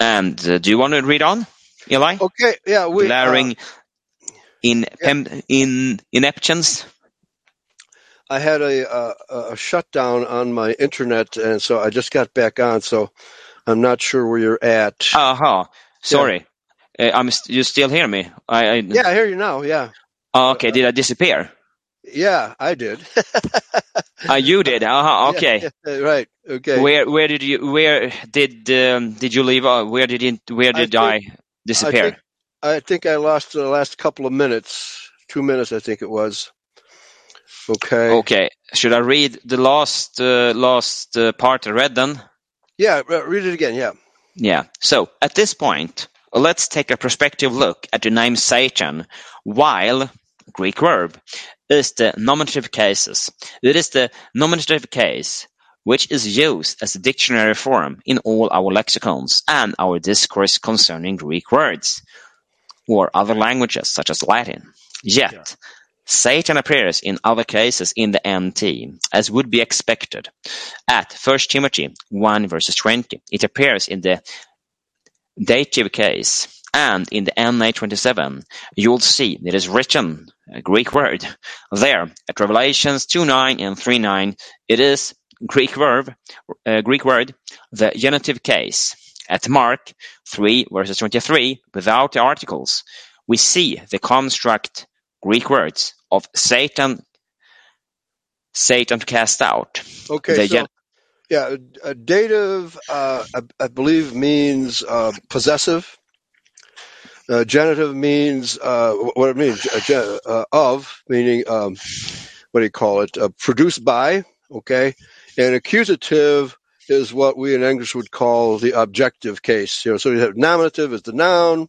And uh, do you want to read on, Eli? Okay, yeah, we. Glaring uh, in in ineptions. I had a, uh, a shutdown on my internet, and so I just got back on. So I'm not sure where you're at. Aha, sorry. Uh, I'm. St- you still hear me? I. I yeah, I hear you now. Yeah, Oh, okay. Did I disappear? yeah, I did. Uh, <laughs> you did. Uh-huh, <laughs> okay. Yeah, yeah, right. Okay. Where where did you where did um, did you leave? Uh, where did you, where did I, think- disappear? think- I think I lost the last couple of minutes. Two minutes, I think it was. Okay. okay. Should I read the last uh, last uh, part I read then? Yeah, read it again. Yeah. Yeah. So at this point, let's take a perspective look at the name Satan. While Greek verb is the nominative cases. It is the nominative case which is used as a dictionary form in all our lexicons and our discourse concerning Greek words or other languages such as Latin. Yet, Satan appears in other cases in the NT, as would be expected. At 1 Timothy 1 verses 20, it appears in the dative case, and in the NA 27, you'll see it is written, a Greek word. There, at Revelations 2 9 and 3 9, it is Greek verb, uh, Greek word, the genitive case. At Mark 3 verses 23, without the articles, we see the construct Greek words of Satan, Satan cast out. Okay. The so, gen- yeah, a dative, uh, I, I believe, means uh, possessive. Uh, genitive means uh, what it means uh, gen- uh, of, meaning um, what do you call it? Uh, produced by, Okay, and accusative is what we in English would call the objective case. You know, so you have nominative is the noun,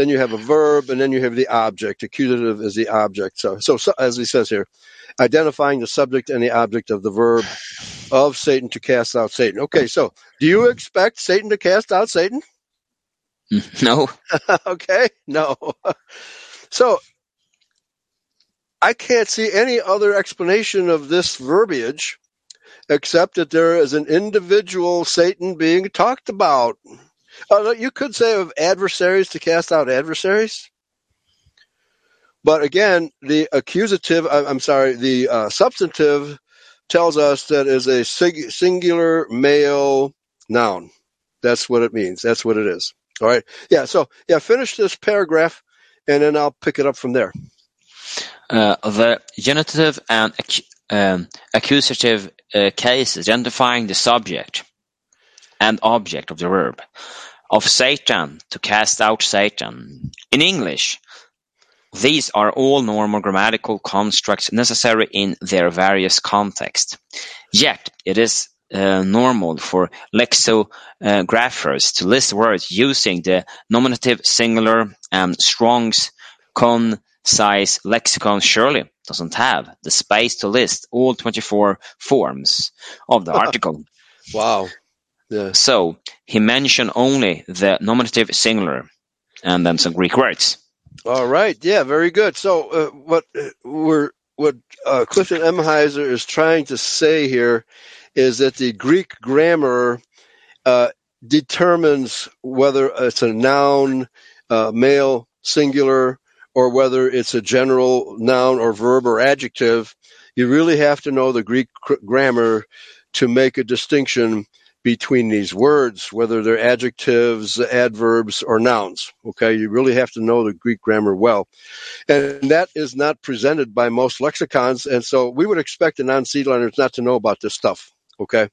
then you have a verb, and then you have the object. Accusative is the object. So, so, so as he says here, identifying the subject and the object of the verb of Satan to cast out Satan. Okay, so do you expect Satan to cast out Satan? <laughs> No. <laughs> okay, no. <laughs> So I can't see any other explanation of this verbiage except that there is an individual Satan being talked about. Uh, you could say of adversaries to cast out adversaries. But again, the accusative, I'm sorry, the uh, substantive tells us that is a sig- singular male noun. That's what it means. That's what it is. All right. Yeah. So, yeah, finish this paragraph and then I'll pick it up from there. Uh, the genitive and ac- um, accusative uh, cases identifying the subject and object of the verb of Satan to cast out Satan. In English, these are all normal grammatical constructs necessary in their various contexts. Yet, it is uh, normal for lexicographers to list words using the nominative singular and Strong's concise lexicon surely doesn't have the space to list all 24 forms of the <laughs> article. Wow. So he mentioned only the nominative singular and then some Greek words. All right. Yeah. Very good. So, uh, what uh, we're what uh, Clifton Emahiser is trying to say here is that the Greek grammar uh, determines whether it's a noun, uh, male, singular, or whether it's a general noun or verb or adjective. You really have to know the Greek cr- grammar to make a distinction between these words, whether they're adjectives, adverbs, or nouns. Okay, you really have to know the Greek grammar well. And that is not presented by most lexicons, and so we would expect a non-seed liners not to know about this stuff. Okay,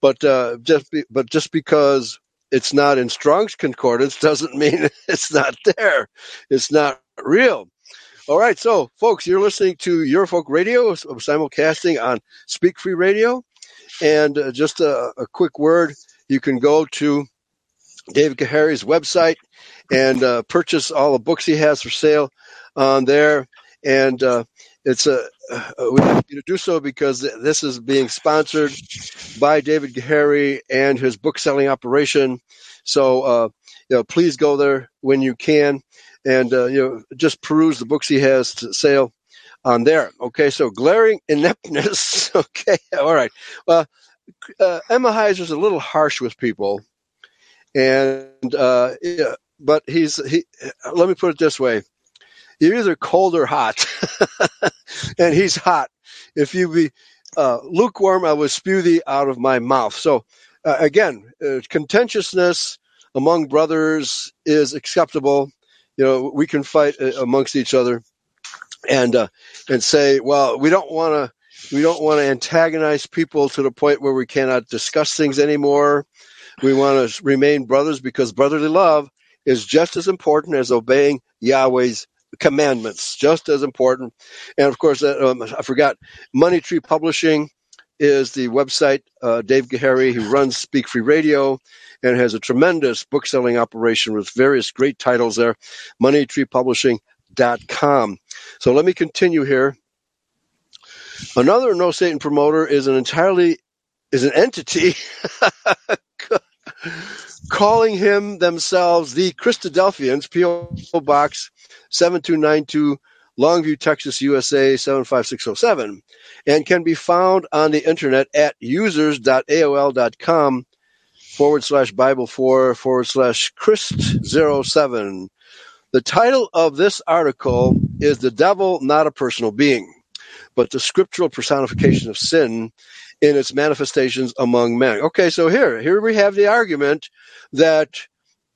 but uh, just be, but just because it's not in Strong's concordance <laughs> doesn't mean <laughs> it's not there. It's not real. All right, so folks, you're listening to Eurofolk Radio, simulcasting on Speak Free Radio. And uh, just a, a, quick word, you can go to David Gahary's website and uh, purchase all the books he has for sale on there. And uh, it's a we have you to do so because this is being sponsored by David Gahary and his book selling operation. So uh, you know, please go there when you can, and uh, you know, just peruse the books he has to sale on there. Okay, so glaring ineptness. <laughs> Okay, all right. Well, uh, Emahiser's a little harsh with people, and uh, yeah, but he's he. Let me put it this way: you're either cold or hot, <laughs> and he's hot. If you be uh, lukewarm, I will spew thee out of my mouth. So uh, again, uh, contentiousness among brothers is acceptable. You know, we can fight uh, amongst each other and uh, and say, well, we don't want to we don't want to antagonize people to the point where we cannot discuss things anymore. We want to remain brothers because brotherly love is just as important as obeying Yahweh's commandments, just as important. And of course, uh, um, I forgot, Money Tree Publishing is the website. Uh, Dave Gahary, who runs Speak Free Radio and has a tremendous book selling operation with various great titles there. MoneyTreePublishing.com. So let me continue here. Another no Satan promoter is an entirely is an entity <laughs> calling him themselves the Christadelphians, P.O. Box 7292, Longview, Texas, USA 75607, and can be found on the internet at users.aol.com forward slash Bible 4 forward slash Christ 07. The title of this article is The Devil, Not a Personal Being, but the scriptural personification of sin in its manifestations among men. Okay, so here, here we have the argument that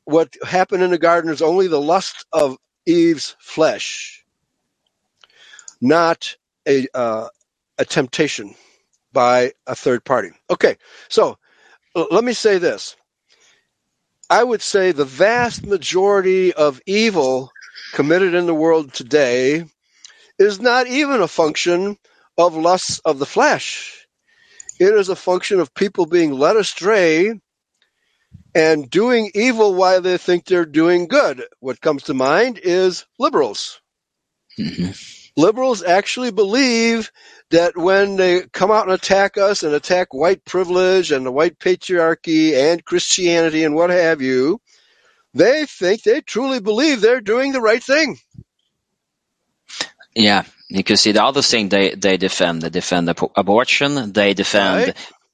what happened in the garden is only the lust of Eve's flesh, not a uh, a temptation by a third party. Okay, so let me say this. I would say the vast majority of evil committed in the world today is not even a function of lusts of the flesh. It is a function of people being led astray and doing evil while they think they're doing good. What comes to mind is liberals. hmm Liberals actually believe that when they come out and attack us and attack white privilege and the white patriarchy and Christianity and what have you, they think they truly believe they're doing the right thing. Yeah, you can see the other thing they, they defend. They defend abo- abortion. They defend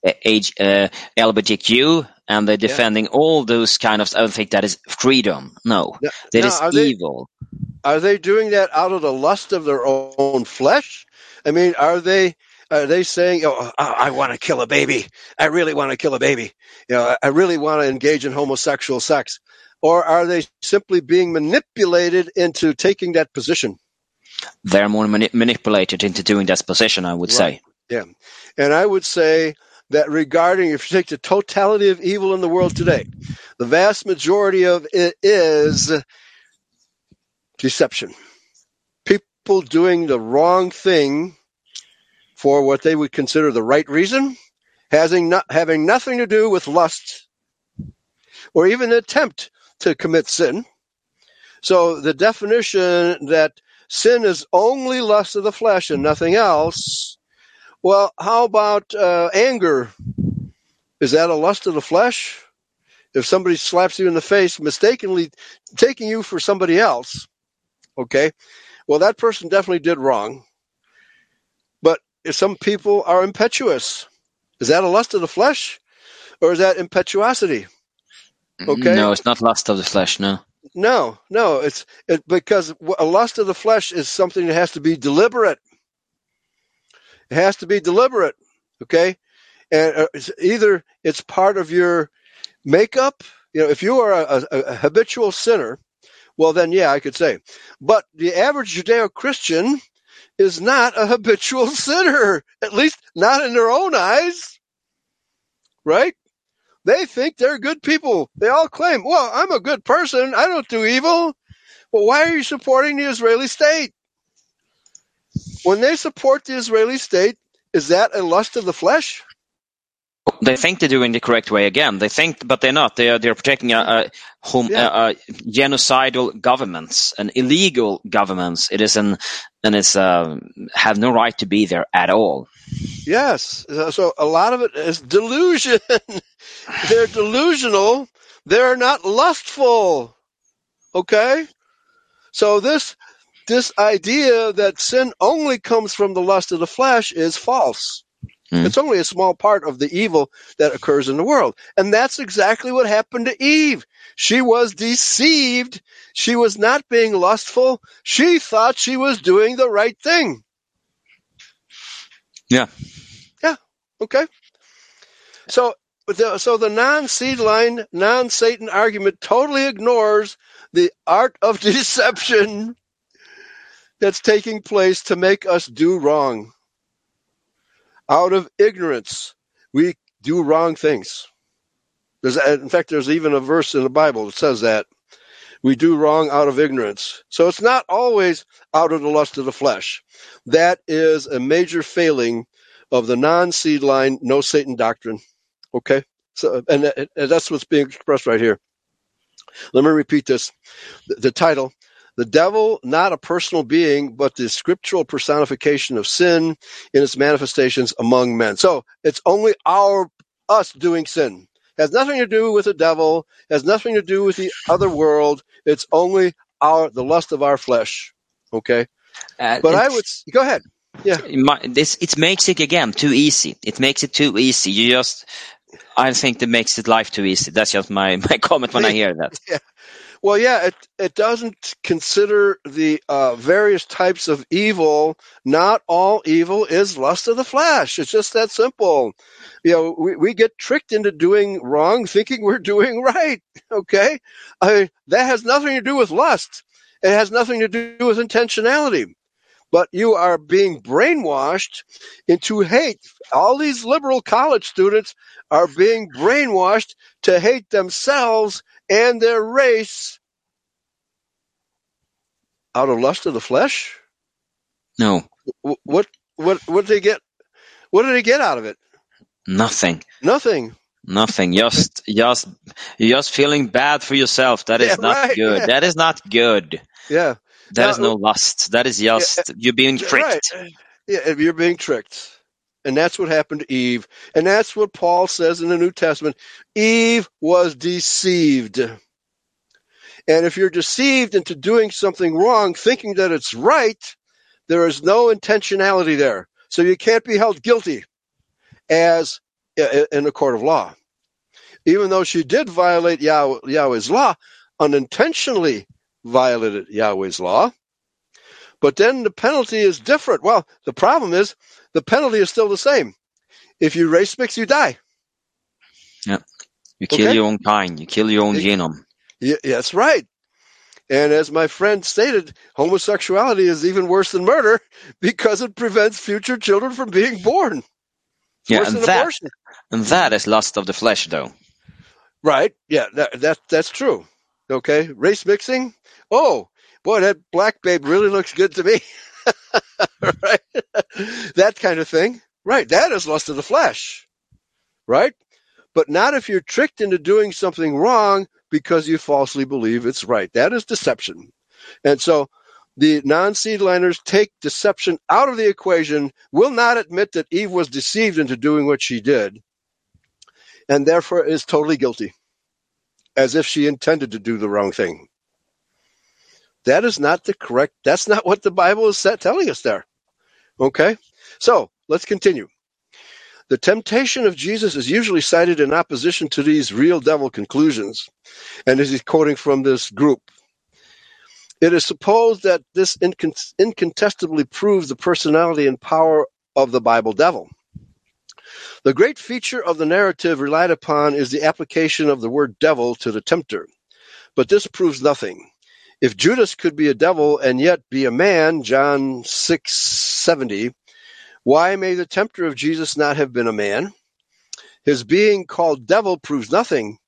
uh, age, uh, LGBTQ, and they're defending all those kind of. I don't think that is freedom. No, that is are they evil. Are they doing that out of the lust of their own flesh? I mean, are they are they saying, "Oh, I, I want to kill a baby. I really want to kill a baby. You know, I I really want to engage in homosexual sex," or are they simply being manipulated into taking that position? They're more mani- manipulated into doing that position. I would Right. say. Yeah, and I would say that regarding if you take the totality of evil in the world today, the vast majority of it is deception. People doing the wrong thing for what they would consider the right reason, having not having nothing to do with lust or even attempt to commit sin. So the definition that sin is only lust of the flesh and nothing else. Well, how about uh, anger? Is that a lust of the flesh? If somebody slaps you in the face, mistakenly taking you for somebody else, okay, well, that person definitely did wrong. But if some people are impetuous, is that a lust of the flesh or is that impetuosity? Okay. No, it's not lust of the flesh. No. No, no, it's it, because a lust of the flesh is something that has to be deliberate. It has to be deliberate, okay? And uh, it's either it's part of your makeup. You know, if you are a, a, a habitual sinner, well, then yeah, I could say. But the average Judeo-Christian is not a <laughs> habitual sinner, at least not in their own eyes, right? They think they're good people. They all claim, well, I'm a good person. I don't do evil. Well, why are you supporting the Israeli state? When they support the Israeli state, is that a lust of the flesh? They think they're doing the correct way again. They think, but they're not. They are they're protecting a, a home Yeah. a, a genocidal governments and illegal governments. It is an and it's uh, have no right to be there at all. Yes. So so a lot of it is delusion. <laughs> they're delusional. They're not lustful. Okay? So this this idea that sin only comes from the lust of the flesh is false. Hmm. It's only a small part of the evil that occurs in the world. And that's exactly what happened to Eve. She was deceived. She was not being lustful. She thought she was doing the right thing. Yeah. Yeah. Okay. So, the, so the non-seed line, non-Satan argument totally ignores the art of <laughs> deception that's taking place to make us do wrong. Out of ignorance, we do wrong things. There's, in fact, there's even a verse in the Bible that says that we do wrong out of ignorance. So it's not always out of the lust of the flesh. That is a major failing of the non-seed line, no Satan doctrine. Okay, so and, and that's what's being expressed right here. Let me repeat this: the, the title, "The Devil, not a personal being, but the scriptural personification of sin in its manifestations among men." So it's only our us doing sin. It Has nothing to do with the devil. Has nothing to do with the other world. It's only our the lust of our flesh. Okay, Uh, but I would go ahead. Yeah. this it makes it again too easy. It makes it too easy. You just I think that makes it life too easy. That's just my <laughs> my comment when I hear that. <laughs> Well, yeah, it it doesn't consider the uh, various types of evil. Not all evil is lust of the flesh. It's just that simple. You know, we, we get tricked into doing wrong, thinking we're <laughs> doing right. Okay, I mean, that has nothing to do with lust. It has nothing to do with intentionality. But you are being brainwashed into hate. All these liberal college students are being brainwashed to hate themselves and their race out of lust of the flesh. No, What what what did they get? What did they get out of it? Nothing. Nothing. Nothing. Just, just, just feeling bad for yourself. That is Yeah, not right, good. yeah. That is not good. Yeah. That is Now- no lust. That is just you're being tricked. Right. Yeah, you're being tricked. And that's what happened to Eve. And that's what Paul says in the New Testament. Eve was deceived. And if you're deceived into doing something wrong, thinking that it's right, there is no intentionality there. So you can't be held guilty as in a court of law. Even though she did violate Yah- Yahweh's law, unintentionally violated Yahweh's law. But then the penalty is different. Well, the problem is the penalty is still the same. If you race mix, you die. Yeah. You kill Okay. your own kind. You kill your own Yeah. genome. Yeah, that's right. And as my friend stated, homosexuality is even worse than murder <laughs> because it prevents future children from being born. It's Yeah, and that, abortion. and that is lust of the flesh, though. Right. Yeah, that, that that's true. Okay. Race mixing. Oh, boy, that black babe really looks good to me. <laughs> <laughs> right. that kind of thing. Right. That is lust of the flesh. Right. But not if you're tricked into doing something wrong because you falsely believe it's right. That is deception. And so the non seedliners take deception out of the equation, will not admit that Eve was deceived into doing what she did, and therefore is totally guilty, as if she intended to do the wrong thing. That is not the correct, that's not what the Bible is telling us there. Okay? So let's continue. The temptation of Jesus is usually cited in opposition to these real devil conclusions. And as he's quoting from this group, it is supposed that this incon- incontestably proves the personality and power of the Bible devil. The great feature of the narrative relied upon is the application of the word devil to the tempter. But this proves nothing. If Judas could be a devil and yet be a man, John 6:70, why may the tempter of Jesus not have been a man? His being called devil proves nothing.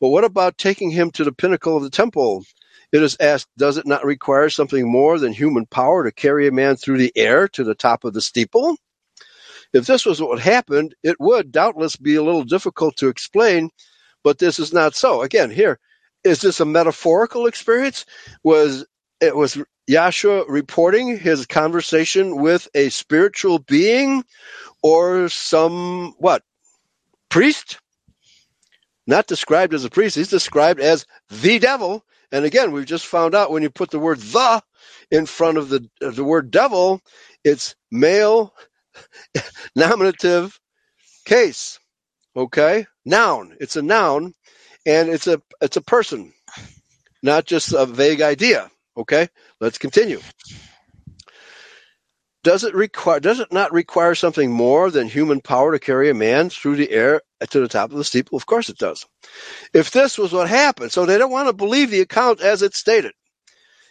But what about taking him to the pinnacle of the temple? It is asked, does it not require something more than human power to carry a man through the air to the top of the steeple? If this was what happened, it would doubtless be a little difficult to explain, but this is not so. Again, here, is this a metaphorical experience? Was it was Yahshua reporting his conversation with a spiritual being or some what? Priest? Not described as a priest, he's described as the devil. And again, we've just found out when you put the word the in front of the of the word devil, it's male <laughs> nominative case. Okay? Noun. It's a noun and it's a it's a person, not just a vague idea. Okay? Let's continue. Does it require does it not require something more than human power to carry a man through the air to the top of the steeple? Of course it does. If this was what happened, so they don't want to believe the account as it's stated.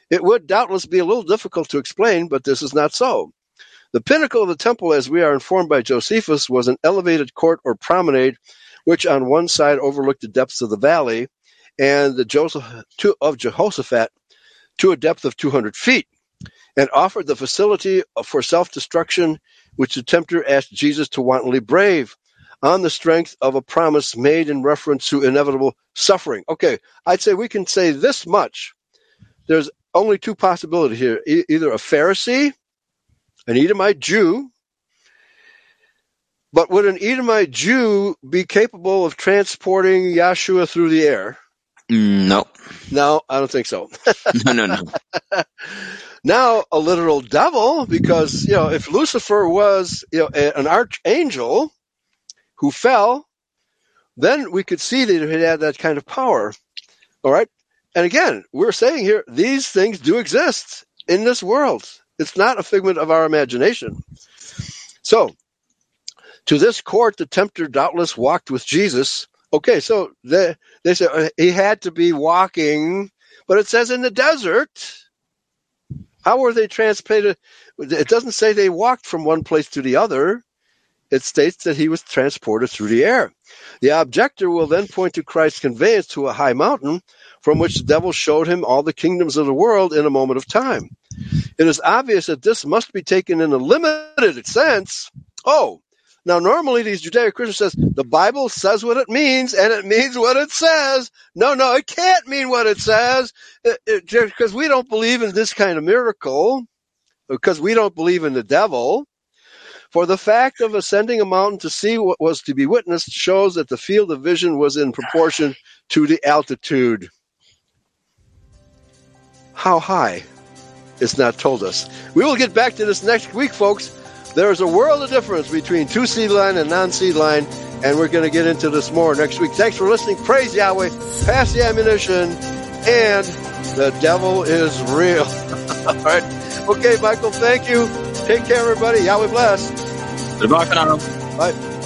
It would doubtless be a little difficult to explain, but this is not so. The pinnacle of the temple, as we are informed by Josephus, was an elevated court or promenade, which on one side overlooked the depths of the valley, and the Joseph to, of Jehoshaphat to a depth of 200 feet, and offered the facility for self-destruction, which the tempter asked Jesus to wantonly brave, on the strength of a promise made in reference to inevitable suffering. Okay, I'd say we can say this much. There's only two possibilities here: E- either a Pharisee an Edomite Jew. But would an Edomite Jew be capable of transporting Yahshua through the air? No, No, I don't think so. <laughs> no, no, no. now, a literal devil, because, you know, if Lucifer was, you know, an archangel who fell, then we could see that he had that kind of power. All right? And again, we're saying here, these things do exist in this world. It's not a figment of our imagination. So, to this court, the tempter doubtless walked with Jesus. Okay, so they, they say uh, he had to be walking, but it says in the desert. How were they transported? It doesn't say they walked from one place to the other. It states that he was transported through the air. The objector will then point to Christ's conveyance to a high mountain from which the devil showed him all the kingdoms of the world in a moment of time. It is obvious that this must be taken in a limited sense. Oh, Now, normally these Judeo-Christians says the Bible says what it means, and it means what it says. No, no, it can't mean what it says, uh, uh, because we don't believe in this kind of miracle, because we don't believe in the devil. For the fact of ascending a mountain to see what was to be witnessed shows that the field of vision was in proportion to the altitude. How high? It's not told us. We will get back to this next week, folks. There is a world of difference between two seed line and non seed line, and we're going to get into this more next week. Thanks for listening. Praise Yahweh. Pass the ammunition, and the devil is real. <laughs> All right. Okay, Michael, thank you. Take care, everybody. Yahweh bless. Goodbye for now. Bye.